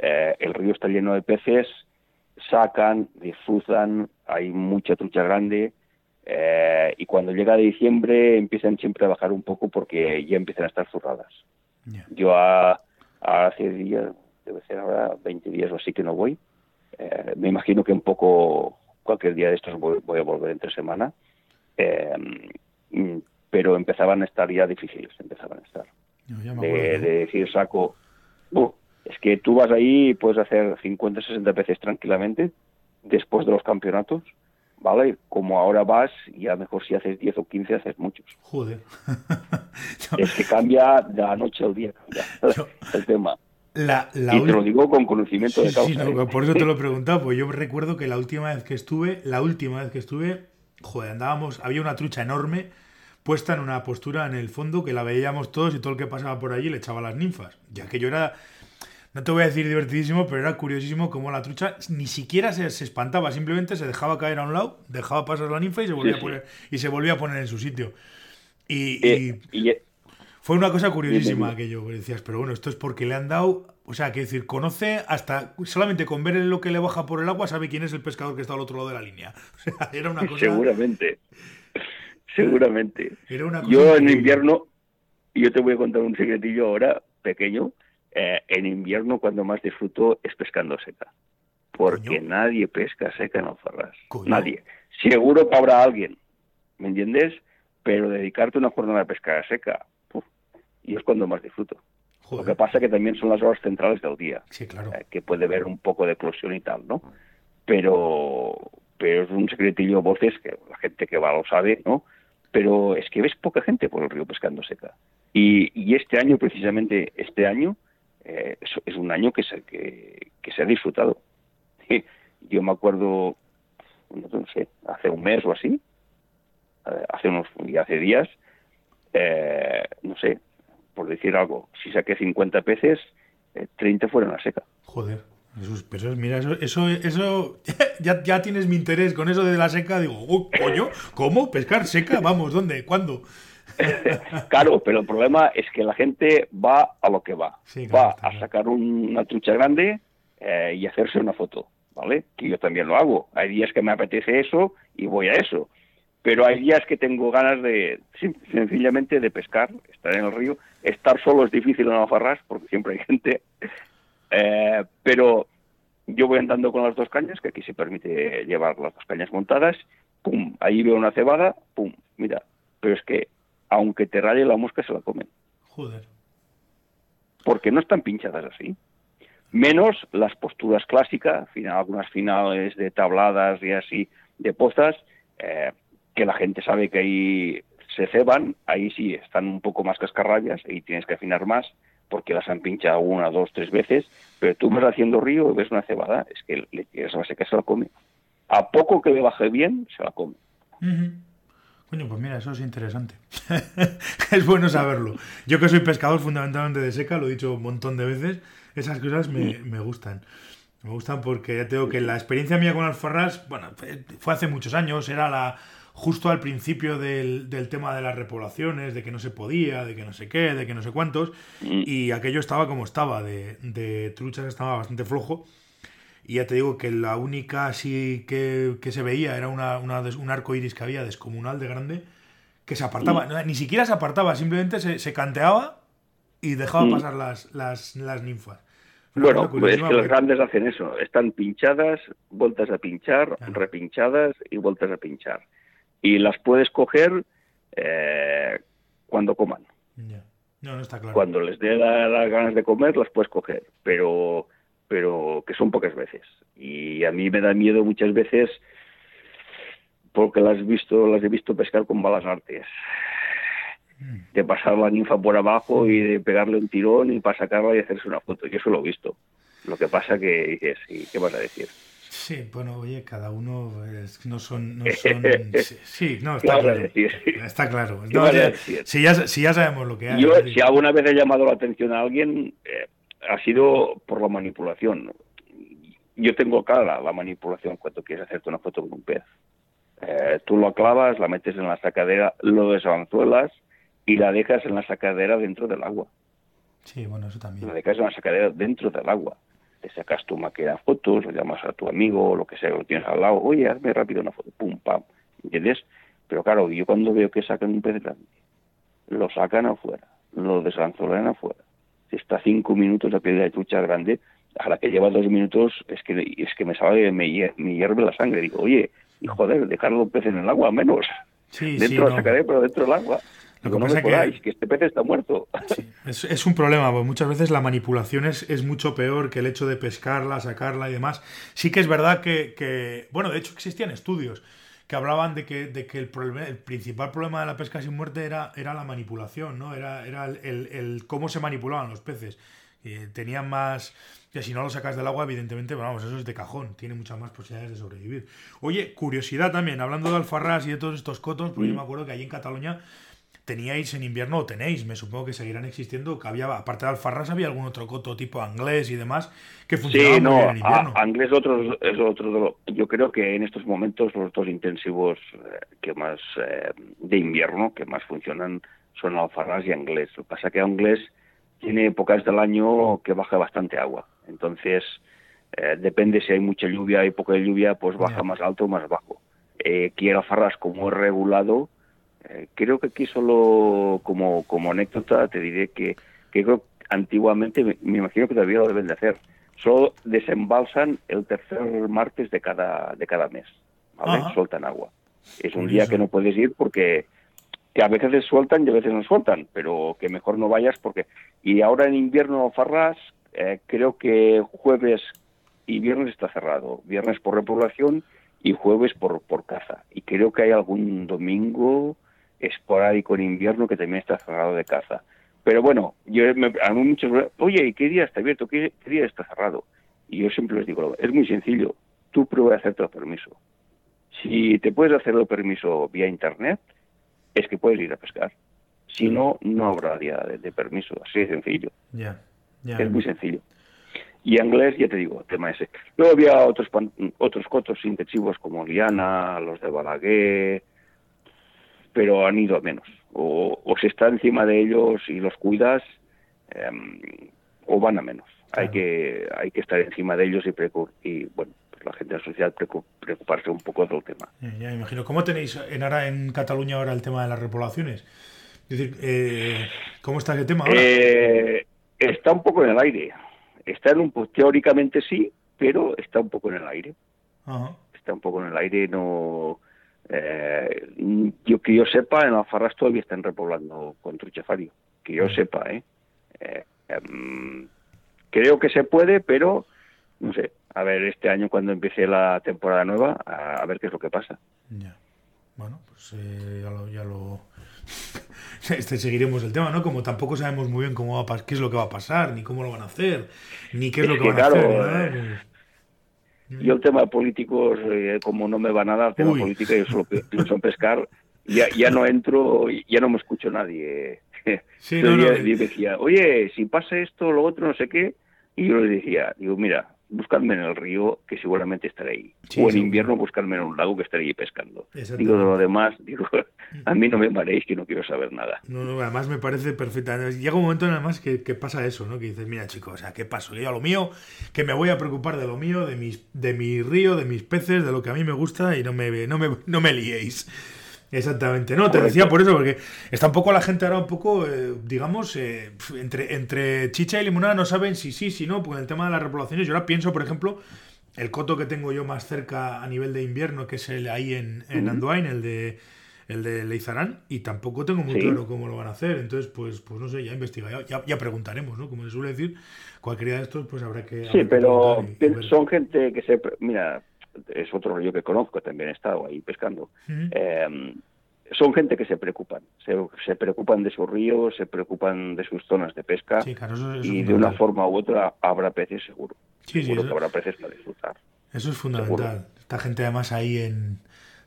eh, el río está lleno de peces, sacan, disfrutan, hay mucha trucha grande, eh, y cuando llega diciembre empiezan siempre a bajar un poco porque ya empiezan a estar zurradas. Yo a, hace días, debe ser ahora 20 días o así que no voy. Eh, me imagino que un poco cualquier día de estos voy, a volver entre semana. Eh, mm, pero empezaban a estar ya difíciles, empezaban a estar. de, decir, saco, es que tú vas ahí y puedes hacer 50, 60 veces tranquilamente después de los campeonatos, ¿vale? Como ahora vas, y a lo mejor si haces 10 o 15, haces muchos. Joder. es que cambia de la noche al día, el tema. La, y te lo digo con conocimiento de causa. ¿eh? por eso te lo he preguntado, pues yo recuerdo que la última vez que estuve, la última vez que estuve, joder, andábamos, había una trucha enorme puesta en una postura en el fondo que la veíamos todos y todo el que pasaba por allí le echaba las ninfas. Ya que yo era, no te voy a decir divertidísimo, pero era curiosísimo cómo la trucha ni siquiera se, espantaba, simplemente se dejaba caer a un lado, dejaba pasar la ninfa y se volvía, a, poner, y se volvía a poner en su sitio. Y, eh, y fue una cosa curiosísima aquello, decías, pero bueno, esto es porque le han dado, o sea, que decir, conoce hasta, solamente con ver lo que le baja por el agua, sabe quién es el pescador que está al otro lado de la línea. O sea, era una cosa... Seguramente, seguramente. yo en invierno, yo te voy a contar un secretillo ahora, pequeño, eh, en invierno cuando más disfruto es pescando seca. Porque nadie pesca seca en Alfarrás. Nadie. Seguro que habrá alguien, ¿me entiendes? Pero dedicarte una jornada de pesca seca, y es cuando más disfruto. Lo que pasa que también son las horas centrales del día, sí, claro. Eh, que puede haber un poco de eclosión y tal, ¿no? Pero, pero es un secretillo voces que la gente que va lo sabe, ¿no? Pero es que ves poca gente por el río pescando seca. Y, y este año, precisamente este año, eh, es, un año que se, que, se ha disfrutado. Yo me acuerdo, no sé, hace un mes o así, eh, hace unos hace días, eh, no sé, por decir algo, si saqué 50 peces, 30 eh, fueron a seca. Joder. Eso, pero mira, eso, eso, eso ya, ya, tienes mi interés con eso de la seca. Digo, coño, ¿cómo? ¿Pescar seca? Vamos, ¿dónde? ¿Cuándo? claro, pero el problema es que la gente va a lo que va. va a sacar una trucha grande eh, y hacerse una foto, ¿vale? Que yo también lo hago. Hay días que me apetece eso y voy a eso. pero hay días que tengo ganas de sencillamente de pescar, estar en el río. Estar solo es difícil en Alfarrás porque siempre hay gente, eh, pero yo voy andando con las dos cañas, que aquí se permite llevar las dos cañas montadas, pum, ahí veo una cebada, pum, mira, pero es que aunque te raye la mosca se la comen. Joder. Porque no están pinchadas así. Menos las posturas clásicas, final, algunas finales de tabladas y así, de pozas, eh, que la gente sabe que ahí se ceban, ahí sí están un poco más cascarrabias y tienes que afinar más porque las han pinchado una, dos, tres veces, pero tú vas haciendo río y ves una cebada, es que le tiras la seca se la come. A poco que le baje bien, se la come. Coño, pues mira, eso es interesante. es bueno saberlo. Yo que soy pescador fundamentalmente de seca, lo he dicho un montón de veces, esas cosas me, me gustan. Me gustan porque ya tengo que la experiencia mía con alfarras, bueno, fue hace muchos años, era la justo al principio del, del, tema de las repoblaciones, de que no se podía, de que no sé qué, de que no sé cuántos, mm. y aquello estaba como estaba, de, de truchas estaba bastante flojo. Y ya te digo que la única así que, que se veía era una, una, un arco iris que había descomunal de grande, que se apartaba, mm. ni siquiera se apartaba, simplemente se, se canteaba y dejaba mm. pasar las, las, las ninfas. bueno, pues es que los grandes hacen eso, están pinchadas, vueltas a pinchar, repinchadas y vueltas a pinchar y las puedes coger eh, cuando coman. No, no está claro. Cuando les dé las ganas de comer, las puedes coger, pero, pero que son pocas veces. Y a mí me da miedo muchas veces porque las, he visto, las he visto pescar con balas artes. De pasar la ninfa por abajo y de pegarle un tirón y para sacarla y hacerse una foto. Yo eso lo he visto. Lo que pasa que dices, ¿y qué vas a decir? Sí, bueno, oye, cada uno no son, no son sí, no, está claro. Está claro. si, ya, si ya sabemos lo que hay. Yo, si alguna vez he llamado la atención a alguien, eh, ha sido por la manipulación. Yo tengo clara la manipulación cuando quieres hacerte una foto con un pez. Eh, tú lo clavas, la metes en la sacadera, lo desanzuelas y la dejas en la sacadera dentro del agua. Sí, bueno, eso también. La dejas en la sacadera dentro del agua te sacas tu máquina fotos, o llamas a tu amigo lo que sea, lo tienes al lado, oye, hazme rápido una foto, pum, pam, ¿entiendes? Pero claro, yo cuando veo que sacan un pez grande, lo sacan afuera, lo desanzolan afuera. Si está cinco minutos la piel de trucha grande, a la que lleva dos minutos es que es que me sabe, me, me hierve la sangre. Digo, oye, y joder, dejarlo un pez en el agua menos. Sí, dentro sí, la sacaré, pero dentro del agua. Lo que pasa es que, este pez está muerto. es, un problema, porque muchas veces la manipulación es, es, mucho peor que el hecho de pescarla, sacarla y demás. Sí que es verdad que, bueno, de hecho existían estudios que hablaban de que, de que el, problema, el principal problema de la pesca sin muerte era, era la manipulación, ¿no? Era, era el, el, cómo se manipulaban los peces. tenían más que si no lo sacas del agua, evidentemente, vamos, eso es de cajón, tiene muchas más posibilidades de sobrevivir. Oye, curiosidad también, hablando de alfarrás y de todos estos cotos, porque yo me acuerdo que allí en Cataluña teníais en invierno o tenéis, me supongo que seguirán existiendo, que había, aparte de alfarras, había algún otro coto tipo inglés y demás que funcionaba muy bien en invierno. Anglés otro, es otro yo creo que en estos momentos los dos intensivos eh, que más eh, de invierno que más funcionan son alfarras y inglés. Lo que pasa es que inglés tiene épocas del año que baja bastante agua, entonces eh, depende si hay mucha lluvia, hay poca lluvia, pues baja más alto o más bajo. Eh, aquí alfarras como es regulado, eh, creo que aquí solo como, como anécdota te diré que, que antiguamente, me, imagino que todavía lo deben de hacer, solo desembalsan el tercer martes de cada, de cada mes, ¿vale? Sueltan agua. Es un día que no puedes ir porque que a veces sueltan y a veces no sueltan, pero que mejor no vayas porque... Y ahora en invierno Farras, eh, creo que jueves y viernes está cerrado. Viernes por repoblación y jueves por, por caza. Y creo que hay algún domingo esporádico en invierno que también está cerrado de caza. Pero bueno, yo me, a mí muchos, oye, ¿y qué día está abierto? ¿Qué, día está cerrado? Y yo siempre les digo, es muy sencillo, tú prueba a hacerte el permiso. Si te puedes hacer el permiso vía internet, es que puedes ir a pescar. Si no, no habrá día de, permiso, así de sencillo. Ya, Es muy sencillo. Y inglés, ya te digo, tema ese. Luego había otros otros cotos intensivos como Liana, los de Balaguer, pero han ido a menos. O, se está encima de ellos y los cuidas, em, o van a menos. Hay que hay que estar encima de ellos y, y bueno, la gente de la sociedad preocuparse un poco del tema. Ya, me imagino. ¿Cómo tenéis en, ahora, en Cataluña ahora el tema de las repoblaciones? Es decir, eh, ¿cómo está ese tema ahora? Eh, está un poco en el aire. Está en un teóricamente sí, pero está un poco en el aire. Está un poco en el aire, no... Eh, yo que yo sepa, en Alfarras todavía están repoblando con truchefario. Que yo sepa, ¿eh? eh em, creo que se puede, pero no sé. A ver, este año cuando empiece la temporada nueva, a, ver qué es lo que pasa. Ya. Bueno, pues eh, ya lo... Ya lo... este, seguiremos el tema, ¿no? Como tampoco sabemos muy bien cómo va a qué es lo que va a pasar, ni cómo lo van a hacer, ni qué es, lo que, van a hacer. Yo el tema político, eh, como no me va nada, el tema político, yo solo pienso en pescar, ya, ya no entro, ya no me escucho nadie. Sí, no, no, decía, oye, si pasa esto, lo otro, no sé qué, y yo le decía, digo, mira, buscarme en el río, que seguramente estaré ahí. o en invierno buscarme en un lago, que estaré ahí pescando. Digo, de lo demás, digo, a mí no me mareéis, que no quiero saber nada. No, no, además me parece perfecta. Llega un momento nada más que, que, pasa eso, ¿no? Que dices, mira, chicos, o sea, ¿qué paso? Yo a lo mío, que me voy a preocupar de lo mío, de, mis, de mi río, de mis peces, de lo que a mí me gusta y no me, no me, no me liéis. Exactamente, no, te decía por eso, porque está un poco la gente ahora un poco, eh, digamos, eh, entre, entre chicha y limonada no saben si sí, si no, porque el tema de las repoblaciones, yo ahora pienso, por ejemplo, el coto que tengo yo más cerca a nivel de invierno, que es el ahí en, en Anduain, el de el de Leizarán, y tampoco tengo muy claro cómo lo van a hacer, entonces, pues, pues no sé, ya investigaré, ya, ya preguntaremos, ¿no? Como se suele decir, cualquiera de estos, pues habrá que... Sí, pero son gente que se... Mira, es otro río que conozco, también he estado ahí pescando. Em, son gente que se preocupan, se, preocupan de sus ríos, se preocupan de sus zonas de pesca y de una forma u otra habrá peces seguro. Sí, seguro que habrá peces para disfrutar. Eso es fundamental. Esta gente además ahí en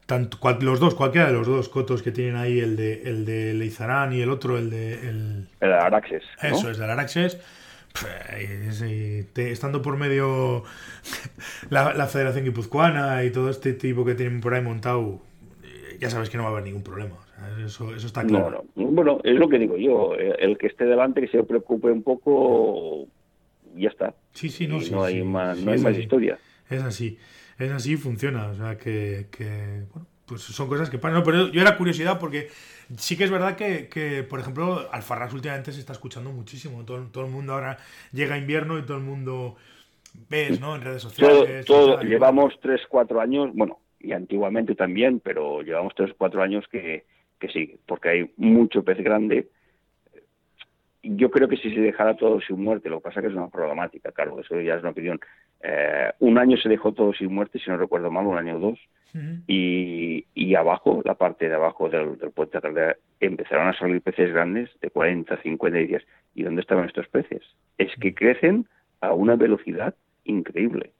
tanto los dos, cualquiera de los dos cotos que tienen ahí, el de el de Leizarán y el otro, el de el, el Araxes. Eso es, el Araxes estando por medio la, Federación Guipuzcoana y todo este tipo que tienen por ahí montado, ya sabes que no va a haber ningún problema. Eso, eso está claro. Bueno, es lo que digo yo. El que esté delante, que se preocupe un poco, ya está. Sí, sí, no, no hay más, no hay más historia. Es así, es así, funciona. O sea, que, bueno, pues son cosas que pasan. pero yo era curiosidad porque Sí que es verdad que, por ejemplo, Alfarrás últimamente se está escuchando muchísimo. Todo, todo el mundo ahora llega invierno y todo el mundo ves, ¿no? En redes sociales. Todo, llevamos 3, 4 años, bueno, y antiguamente también, pero llevamos 3, 4 años que, que sí, porque hay mucho pez grande yo creo que si se dejara todo sin muerte, lo que pasa es que es una problemática, claro, eso ya es una opinión. Eh, un año se dejó todo sin muerte, si no recuerdo mal, un año o dos, y, y, abajo, la parte de abajo del, del puente empezaron a salir peces grandes de 40, 50 días. ¿Y dónde estaban estos peces? Es que crecen a una velocidad increíble.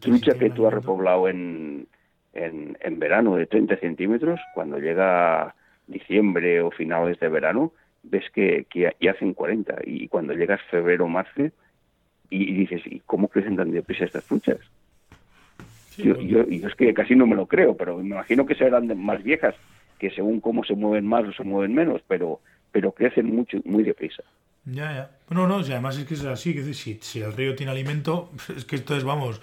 Trucha que tú has repoblado en, en, en verano de 30 centímetros, cuando llega diciembre o finales de verano, ves que, que ya hacen 40 y cuando llegas febrero o marzo y, dices, ¿y cómo crecen tan deprisa estas truchas? Yo, yo, es que casi no me lo creo, pero me imagino que serán más viejas, que según cómo se mueven más o se mueven menos, pero, pero crecen mucho, muy deprisa. Ya, ya. No, no, además es que es así, que si, si el río tiene alimento, es que esto es, vamos,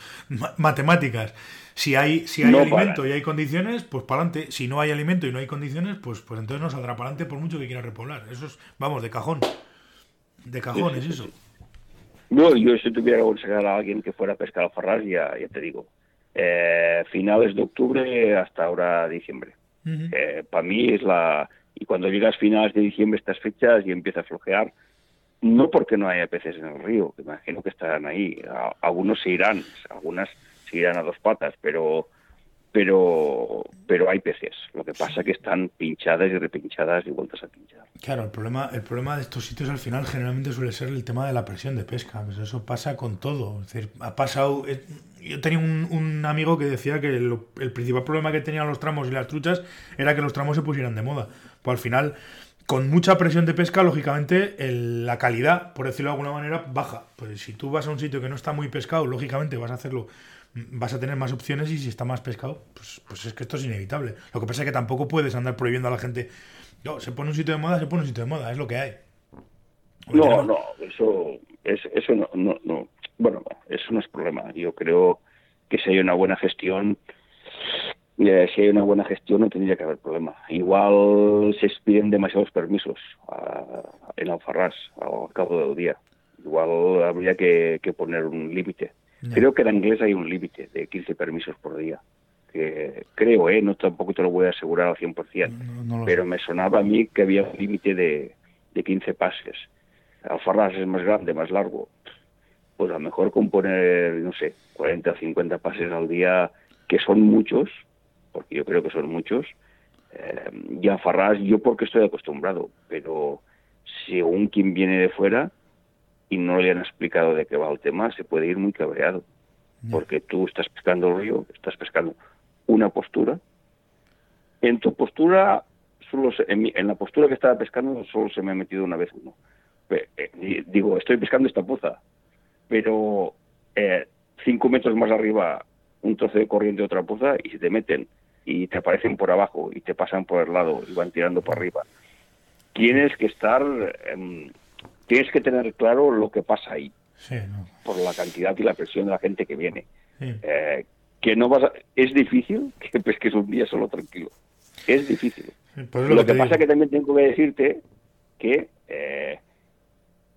matemáticas. Si hay, si hay alimento y hay condiciones, pues para adelante. Si no hay alimento y no hay condiciones, pues, pues entonces no saldrá para adelante por mucho que quiera repoblar. Eso es, vamos, de cajón. De cajón es eso. No, yo si tuviera que sacar a alguien que fuera a pescar a Farras, ya, ya te digo. Eh, finales de octubre hasta ahora diciembre. Eh, para mí es la... Y cuando llegas finales de diciembre estas fechas y empieza a flojear, no porque no haya peces en el río, imagino que estarán ahí. algunos se irán, algunas se irán a dos patas, pero pero pero hay peces. Lo que pasa es que están pinchadas y repinchadas y vueltas a pinchar. Claro, el problema el problema de estos sitios al final generalmente suele ser el tema de la presión de pesca. Pues eso pasa con todo. Es decir, ha pasado. Eh, yo tenía un, amigo que decía que el principal problema que tenían los tramos y las truchas era que los tramos se pusieran de moda. Pues al final con mucha presión de pesca, lógicamente, la calidad, por decirlo de alguna manera, baja. Pues si tú vas a un sitio que no está muy pescado, lógicamente vas a hacerlo, vas a tener más opciones y si está más pescado, pues, pues es que esto es inevitable. Lo que pasa es que tampoco puedes andar prohibiendo a la gente, no, se pone un sitio de moda, se pone un sitio de moda, es lo que hay. No, no, eso, es, eso no, no, no, bueno, eso no es problema. Yo creo que si hay una buena gestión, eh, si hay una buena gestión no tendría que haber problema. Igual se piden demasiados permisos en Alfarrás al cabo del día. Igual habría que, poner un límite. Creo que en inglés hay un límite de 15 permisos por día. Que creo, ¿eh? No tampoco te lo voy a asegurar al 100%, pero me sonaba a mí que había un límite de, de 15 pases. Alfarrás es más grande, más largo. Pues a lo mejor con poner, no sé, 40 o 50 pases al día, que son muchos, porque yo creo que son muchos, eh, ya Farras, yo porque estoy acostumbrado, pero según quien viene de fuera y no le han explicado de qué va el tema, se puede ir muy cabreado. Porque tú estás pescando el río, estás pescando una postura. En tu postura, solo en, la postura que estaba pescando, solo se me ha metido una vez uno. Eh, digo, estoy pescando esta poza, pero eh, cinco metros más arriba un trozo de corriente de otra poza y se te meten y te aparecen por abajo y te pasan por el lado y van tirando por arriba. Tienes que estar, em, tienes que tener claro lo que pasa ahí, por la cantidad y la presión de la gente que viene. Eh, que no vas es difícil que pesques un día solo tranquilo. Es difícil. lo, que, pasa es que también tengo que decirte que eh,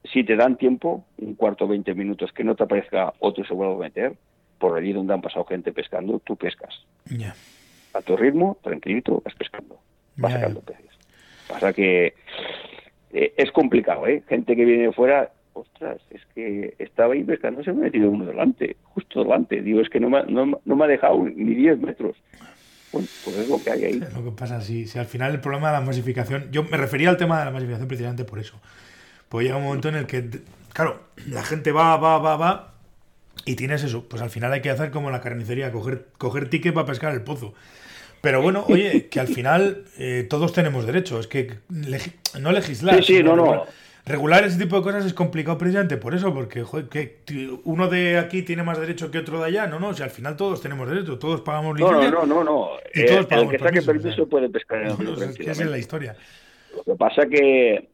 si te dan tiempo, un cuarto, veinte minutos, que no te aparezca otro se vuelva a meter, por allí donde han pasado gente pescando, tú pescas. A tu ritmo, tranquilito, vas pescando, vas sacando peces. Pasa que eh, es complicado, ¿eh? Gente que viene de fuera, ostras, es que estaba ahí pescando, se me ha metido uno delante, justo delante. Digo, es que no me, no, me ha dejado ni 10 metros. pues es lo que hay ahí. lo que pasa, si, si al final el problema de la masificación, yo me refería al tema de la masificación precisamente por eso. Pues llega un momento en el que, claro, la gente va, va, va, va, y tienes eso, pues al final hay que hacer como la carnicería, coger, coger ticket para pescar el pozo. Pero bueno, oye, que al final eh, todos tenemos derecho, es que no legislar. Sí, sí, no, no. Regular ese tipo de cosas es complicado precisamente por eso, porque que uno de aquí tiene más derecho que otro de allá. No, no, si al final todos tenemos derecho, todos pagamos licencia. No, no, no, no. Y todos eh, el que saque permiso, puede pescar en el. Esa es la historia. Lo que pasa que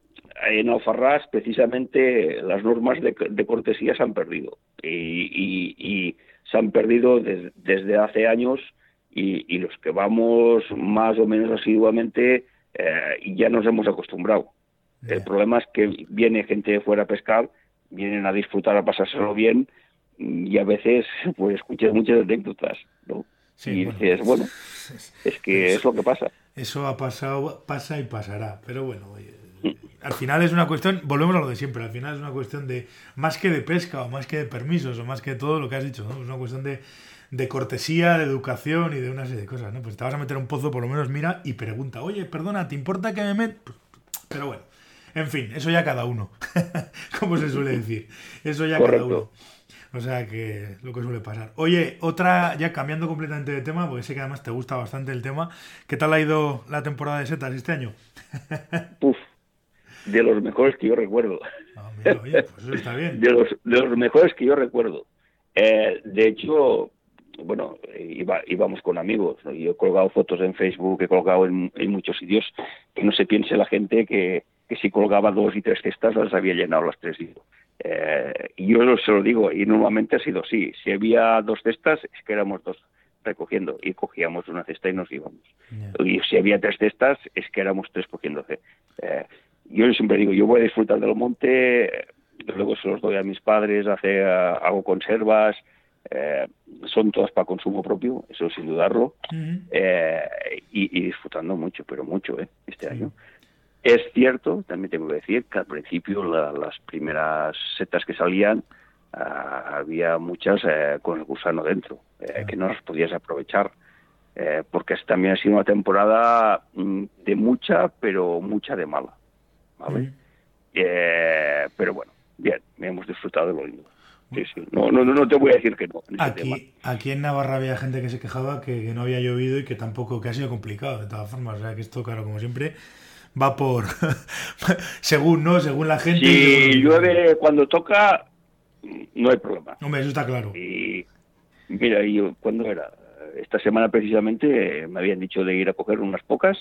en Alfarrás precisamente las normas de, cortesía se han perdido y, se han perdido desde hace años y, los que vamos más o menos asiduamente eh, ya nos hemos acostumbrado. El problema es que viene gente de fuera a pescar, vienen a disfrutar, a pasárselo bien y a veces pues escuchas muchas anécdotas, ¿no? y dices, bueno, es que es lo que pasa. Eso ha pasado, pasa y pasará, pero bueno, al final es una cuestión, volvemos a lo de siempre, al final es una cuestión de, más que de pesca o más que de permisos o más que de todo lo que has dicho, ¿no? Es una cuestión de, de cortesía, de educación y de una serie de cosas, ¿no? Pues te vas a meter un pozo, por lo menos mira y pregunta, oye, perdona, ¿te importa que me met? Pero bueno, en fin, eso ya cada uno, como se suele decir, eso ya cada uno. O sea que lo que suele pasar. Oye, otra, ya cambiando completamente de tema, porque sé que además te gusta bastante el tema, ¿qué tal ha ido la temporada de setas este año? Puf, de los mejores que yo recuerdo. Ah, oye, pues eso está bien. de, los, de los mejores que yo recuerdo. Eh, de hecho, bueno, iba, íbamos con amigos. Yo he colgado fotos en Facebook, he colgado en, muchos sitios. Que no se piense la gente que, que, si colgaba dos y tres cestas las había llenado las tres. Eh, y yo se lo digo, y normalmente ha sido así. Si había dos cestas, es que éramos dos recogiendo y cogíamos una cesta y nos íbamos. Y si había tres cestas, es que éramos tres cogiéndose. Eh, yo siempre digo, yo voy a disfrutar del monte, luego se los doy a mis padres, hace, hago conservas, eh, son todas para consumo propio, eso sin dudarlo, eh, y, disfrutando mucho, pero mucho, ¿eh? Este año. Es cierto, también tengo que decir, que al principio las primeras setas que salían ah, había muchas con el gusano dentro, que no las podías aprovechar. porque también ha sido una temporada mm, de mucha, pero mucha de mala. ¿vale? Eh, pero bueno, bien, hemos disfrutado de lo lindo. Sí, sí. No, no, no te voy a decir que no. aquí, aquí en Navarra había gente que se quejaba que, no había llovido y que tampoco, que ha sido complicado, de todas formas. O sea, que esto, claro, como siempre, va por. según, ¿no? Según la gente. Si llueve cuando toca, no hay problema. Hombre, eso está claro. Y mira, yo cuando era. Esta semana precisamente me habían dicho de ir a coger unas pocas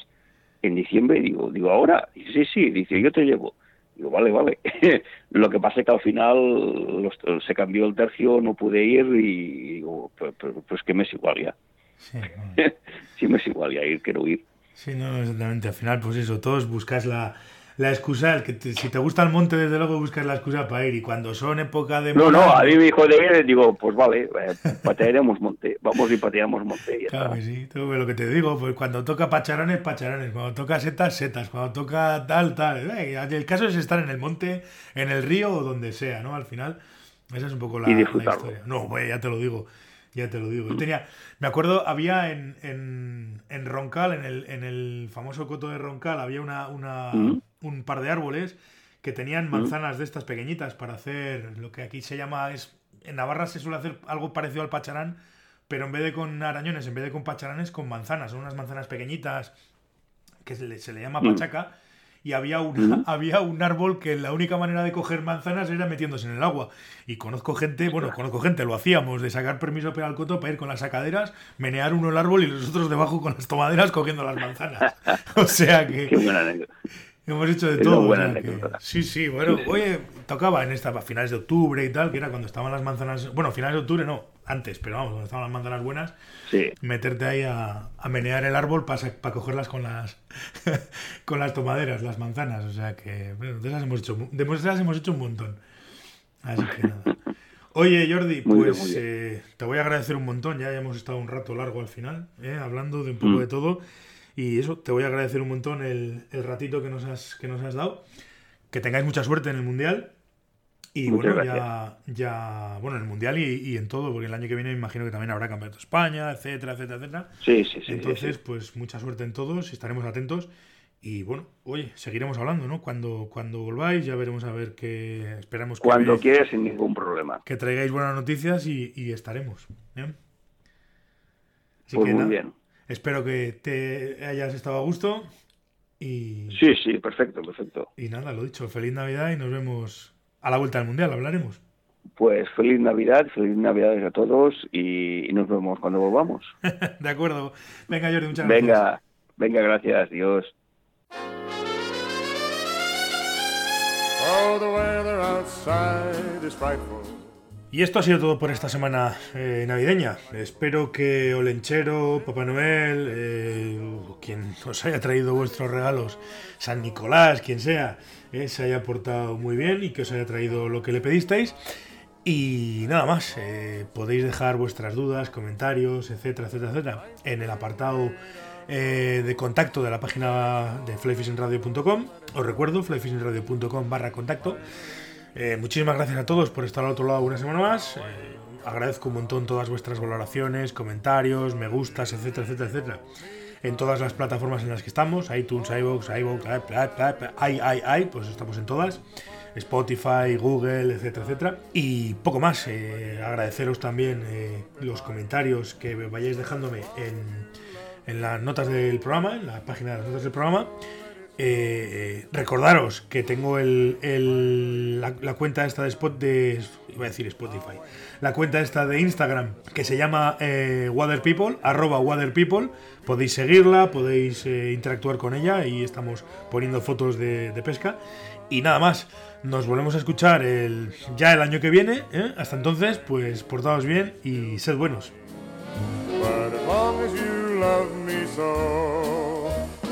en diciembre, digo, digo, ahora, dice, sí, sí, dice, yo te llevo. Digo, vale, vale. Lo que pasa es que al final se cambió el tercio, no pude ir y digo, pues, pues, pues que me es igual ya. Sí, sí, me es igual ya ir, quiero ir. Sí, no, exactamente. Al final, pues eso, todos buscas la, la excusa, el que si te gusta el monte, desde luego buscas la excusa para ir. Y cuando son época de. No, no, a mí me dijo de ir, digo, pues vale, eh, patearemos monte. Vamos y pateamos monte. claro que sí, todo lo que te digo, pues cuando toca pacharanes, pacharanes. Cuando toca setas, setas. Cuando toca tal, tal. Eh, el caso es estar en el monte, en el río o donde sea, ¿no? Al final, esa es un poco la, la historia. No, pues ya te lo digo. Ya te lo digo. tenía, me acuerdo, había en, en, en Roncal, en el, en el famoso coto de Roncal, había una, una, un par de árboles que tenían manzanas de estas pequeñitas para hacer lo que aquí se llama es en Navarra se suele hacer algo parecido al pacharán, pero en vez de con arañones, en vez de con pacharanes, con manzanas, son unas manzanas pequeñitas que se le, se le llama pachaca y había, una, había un árbol que la única manera de coger manzanas era metiéndose en el agua. Y conozco gente, bueno, conozco gente, lo hacíamos, de sacar permiso para el coto para ir con las sacaderas, menear uno el árbol y los otros debajo con las tomaderas cogiendo las manzanas. O sea que... Qué buena anécdota. Hemos hecho de todo. sí, sí, bueno, oye, tocaba en esta, a finales de octubre y tal, que era cuando estaban las manzanas. Bueno, finales de octubre no, antes, pero vamos, cuando estaban las manzanas buenas, meterte ahí a, menear el árbol para, para cogerlas con las con las tomaderas, las manzanas. O sea que, bueno, de esas hemos hecho, de esas hemos hecho un montón. Así que nada. Oye, Jordi, pues eh, te voy a agradecer un montón. Ya hemos estado un rato largo al final, eh, hablando de un poco mm. de todo. Y eso, te voy a agradecer un montón el, ratito que nos, has, que nos has dado. Que tengáis mucha suerte en el Mundial. Y bueno, ya, ya, bueno, en el Mundial y, en todo, porque el año que viene me imagino que también habrá Campeonato de España, etcétera, etcétera, etcétera. Sí, sí, sí. Entonces, pues mucha suerte en todos, estaremos atentos. Y bueno, oye, seguiremos hablando, ¿no? Cuando, cuando volváis, ya veremos a ver qué esperamos que. Cuando quieras, sin ningún problema. Que traigáis buenas noticias y, estaremos. ¿eh? pues muy bien. Espero que te hayas estado a gusto. Y... Sí, sí, perfecto, perfecto. Y nada, lo dicho, feliz Navidad y nos vemos a la vuelta del Mundial, hablaremos. Pues feliz Navidad, feliz Navidad a todos y, nos vemos cuando volvamos. de acuerdo. Venga, Jordi, muchas gracias. Venga, venga, gracias, Dios. Oh, the weather outside is frightful. Y esto ha sido todo por esta semana eh, navideña. Espero que Olenchero, Papá Noel, eh, quien os haya traído vuestros regalos, San Nicolás, quien sea, eh, se haya portado muy bien y que os haya traído lo que le pedisteis. Y nada más, podéis dejar vuestras dudas, comentarios, etcétera, etcétera, etcétera, en el apartado de contacto de la página de flyfishingradio.com. Os recuerdo, flyfishingradio.com barra contacto. Eh, muchísimas gracias a todos por estar al otro lado una semana más. Eh, agradezco un montón todas vuestras valoraciones, comentarios, me gustas, etcétera, etcétera, etcétera. En todas las plataformas en las que estamos, iTunes, iVoox, iVoox, i, i, pues estamos en todas. Spotify, Google, etcétera, etcétera. Y poco más. Eh, agradeceros también los comentarios que vayáis dejándome en, en las notas del programa, en la página de las notas del programa. Eh, recordaros que tengo el, la, cuenta esta de Spot de iba a decir Spotify la cuenta esta de Instagram que se llama eh, Waterpeople arroba Waterpeople podéis seguirla podéis eh, interactuar con ella. Y estamos poniendo fotos de, pesca. Y nada más nos volvemos a escuchar el, ya el año que viene hasta entonces pues portaos bien y sed buenos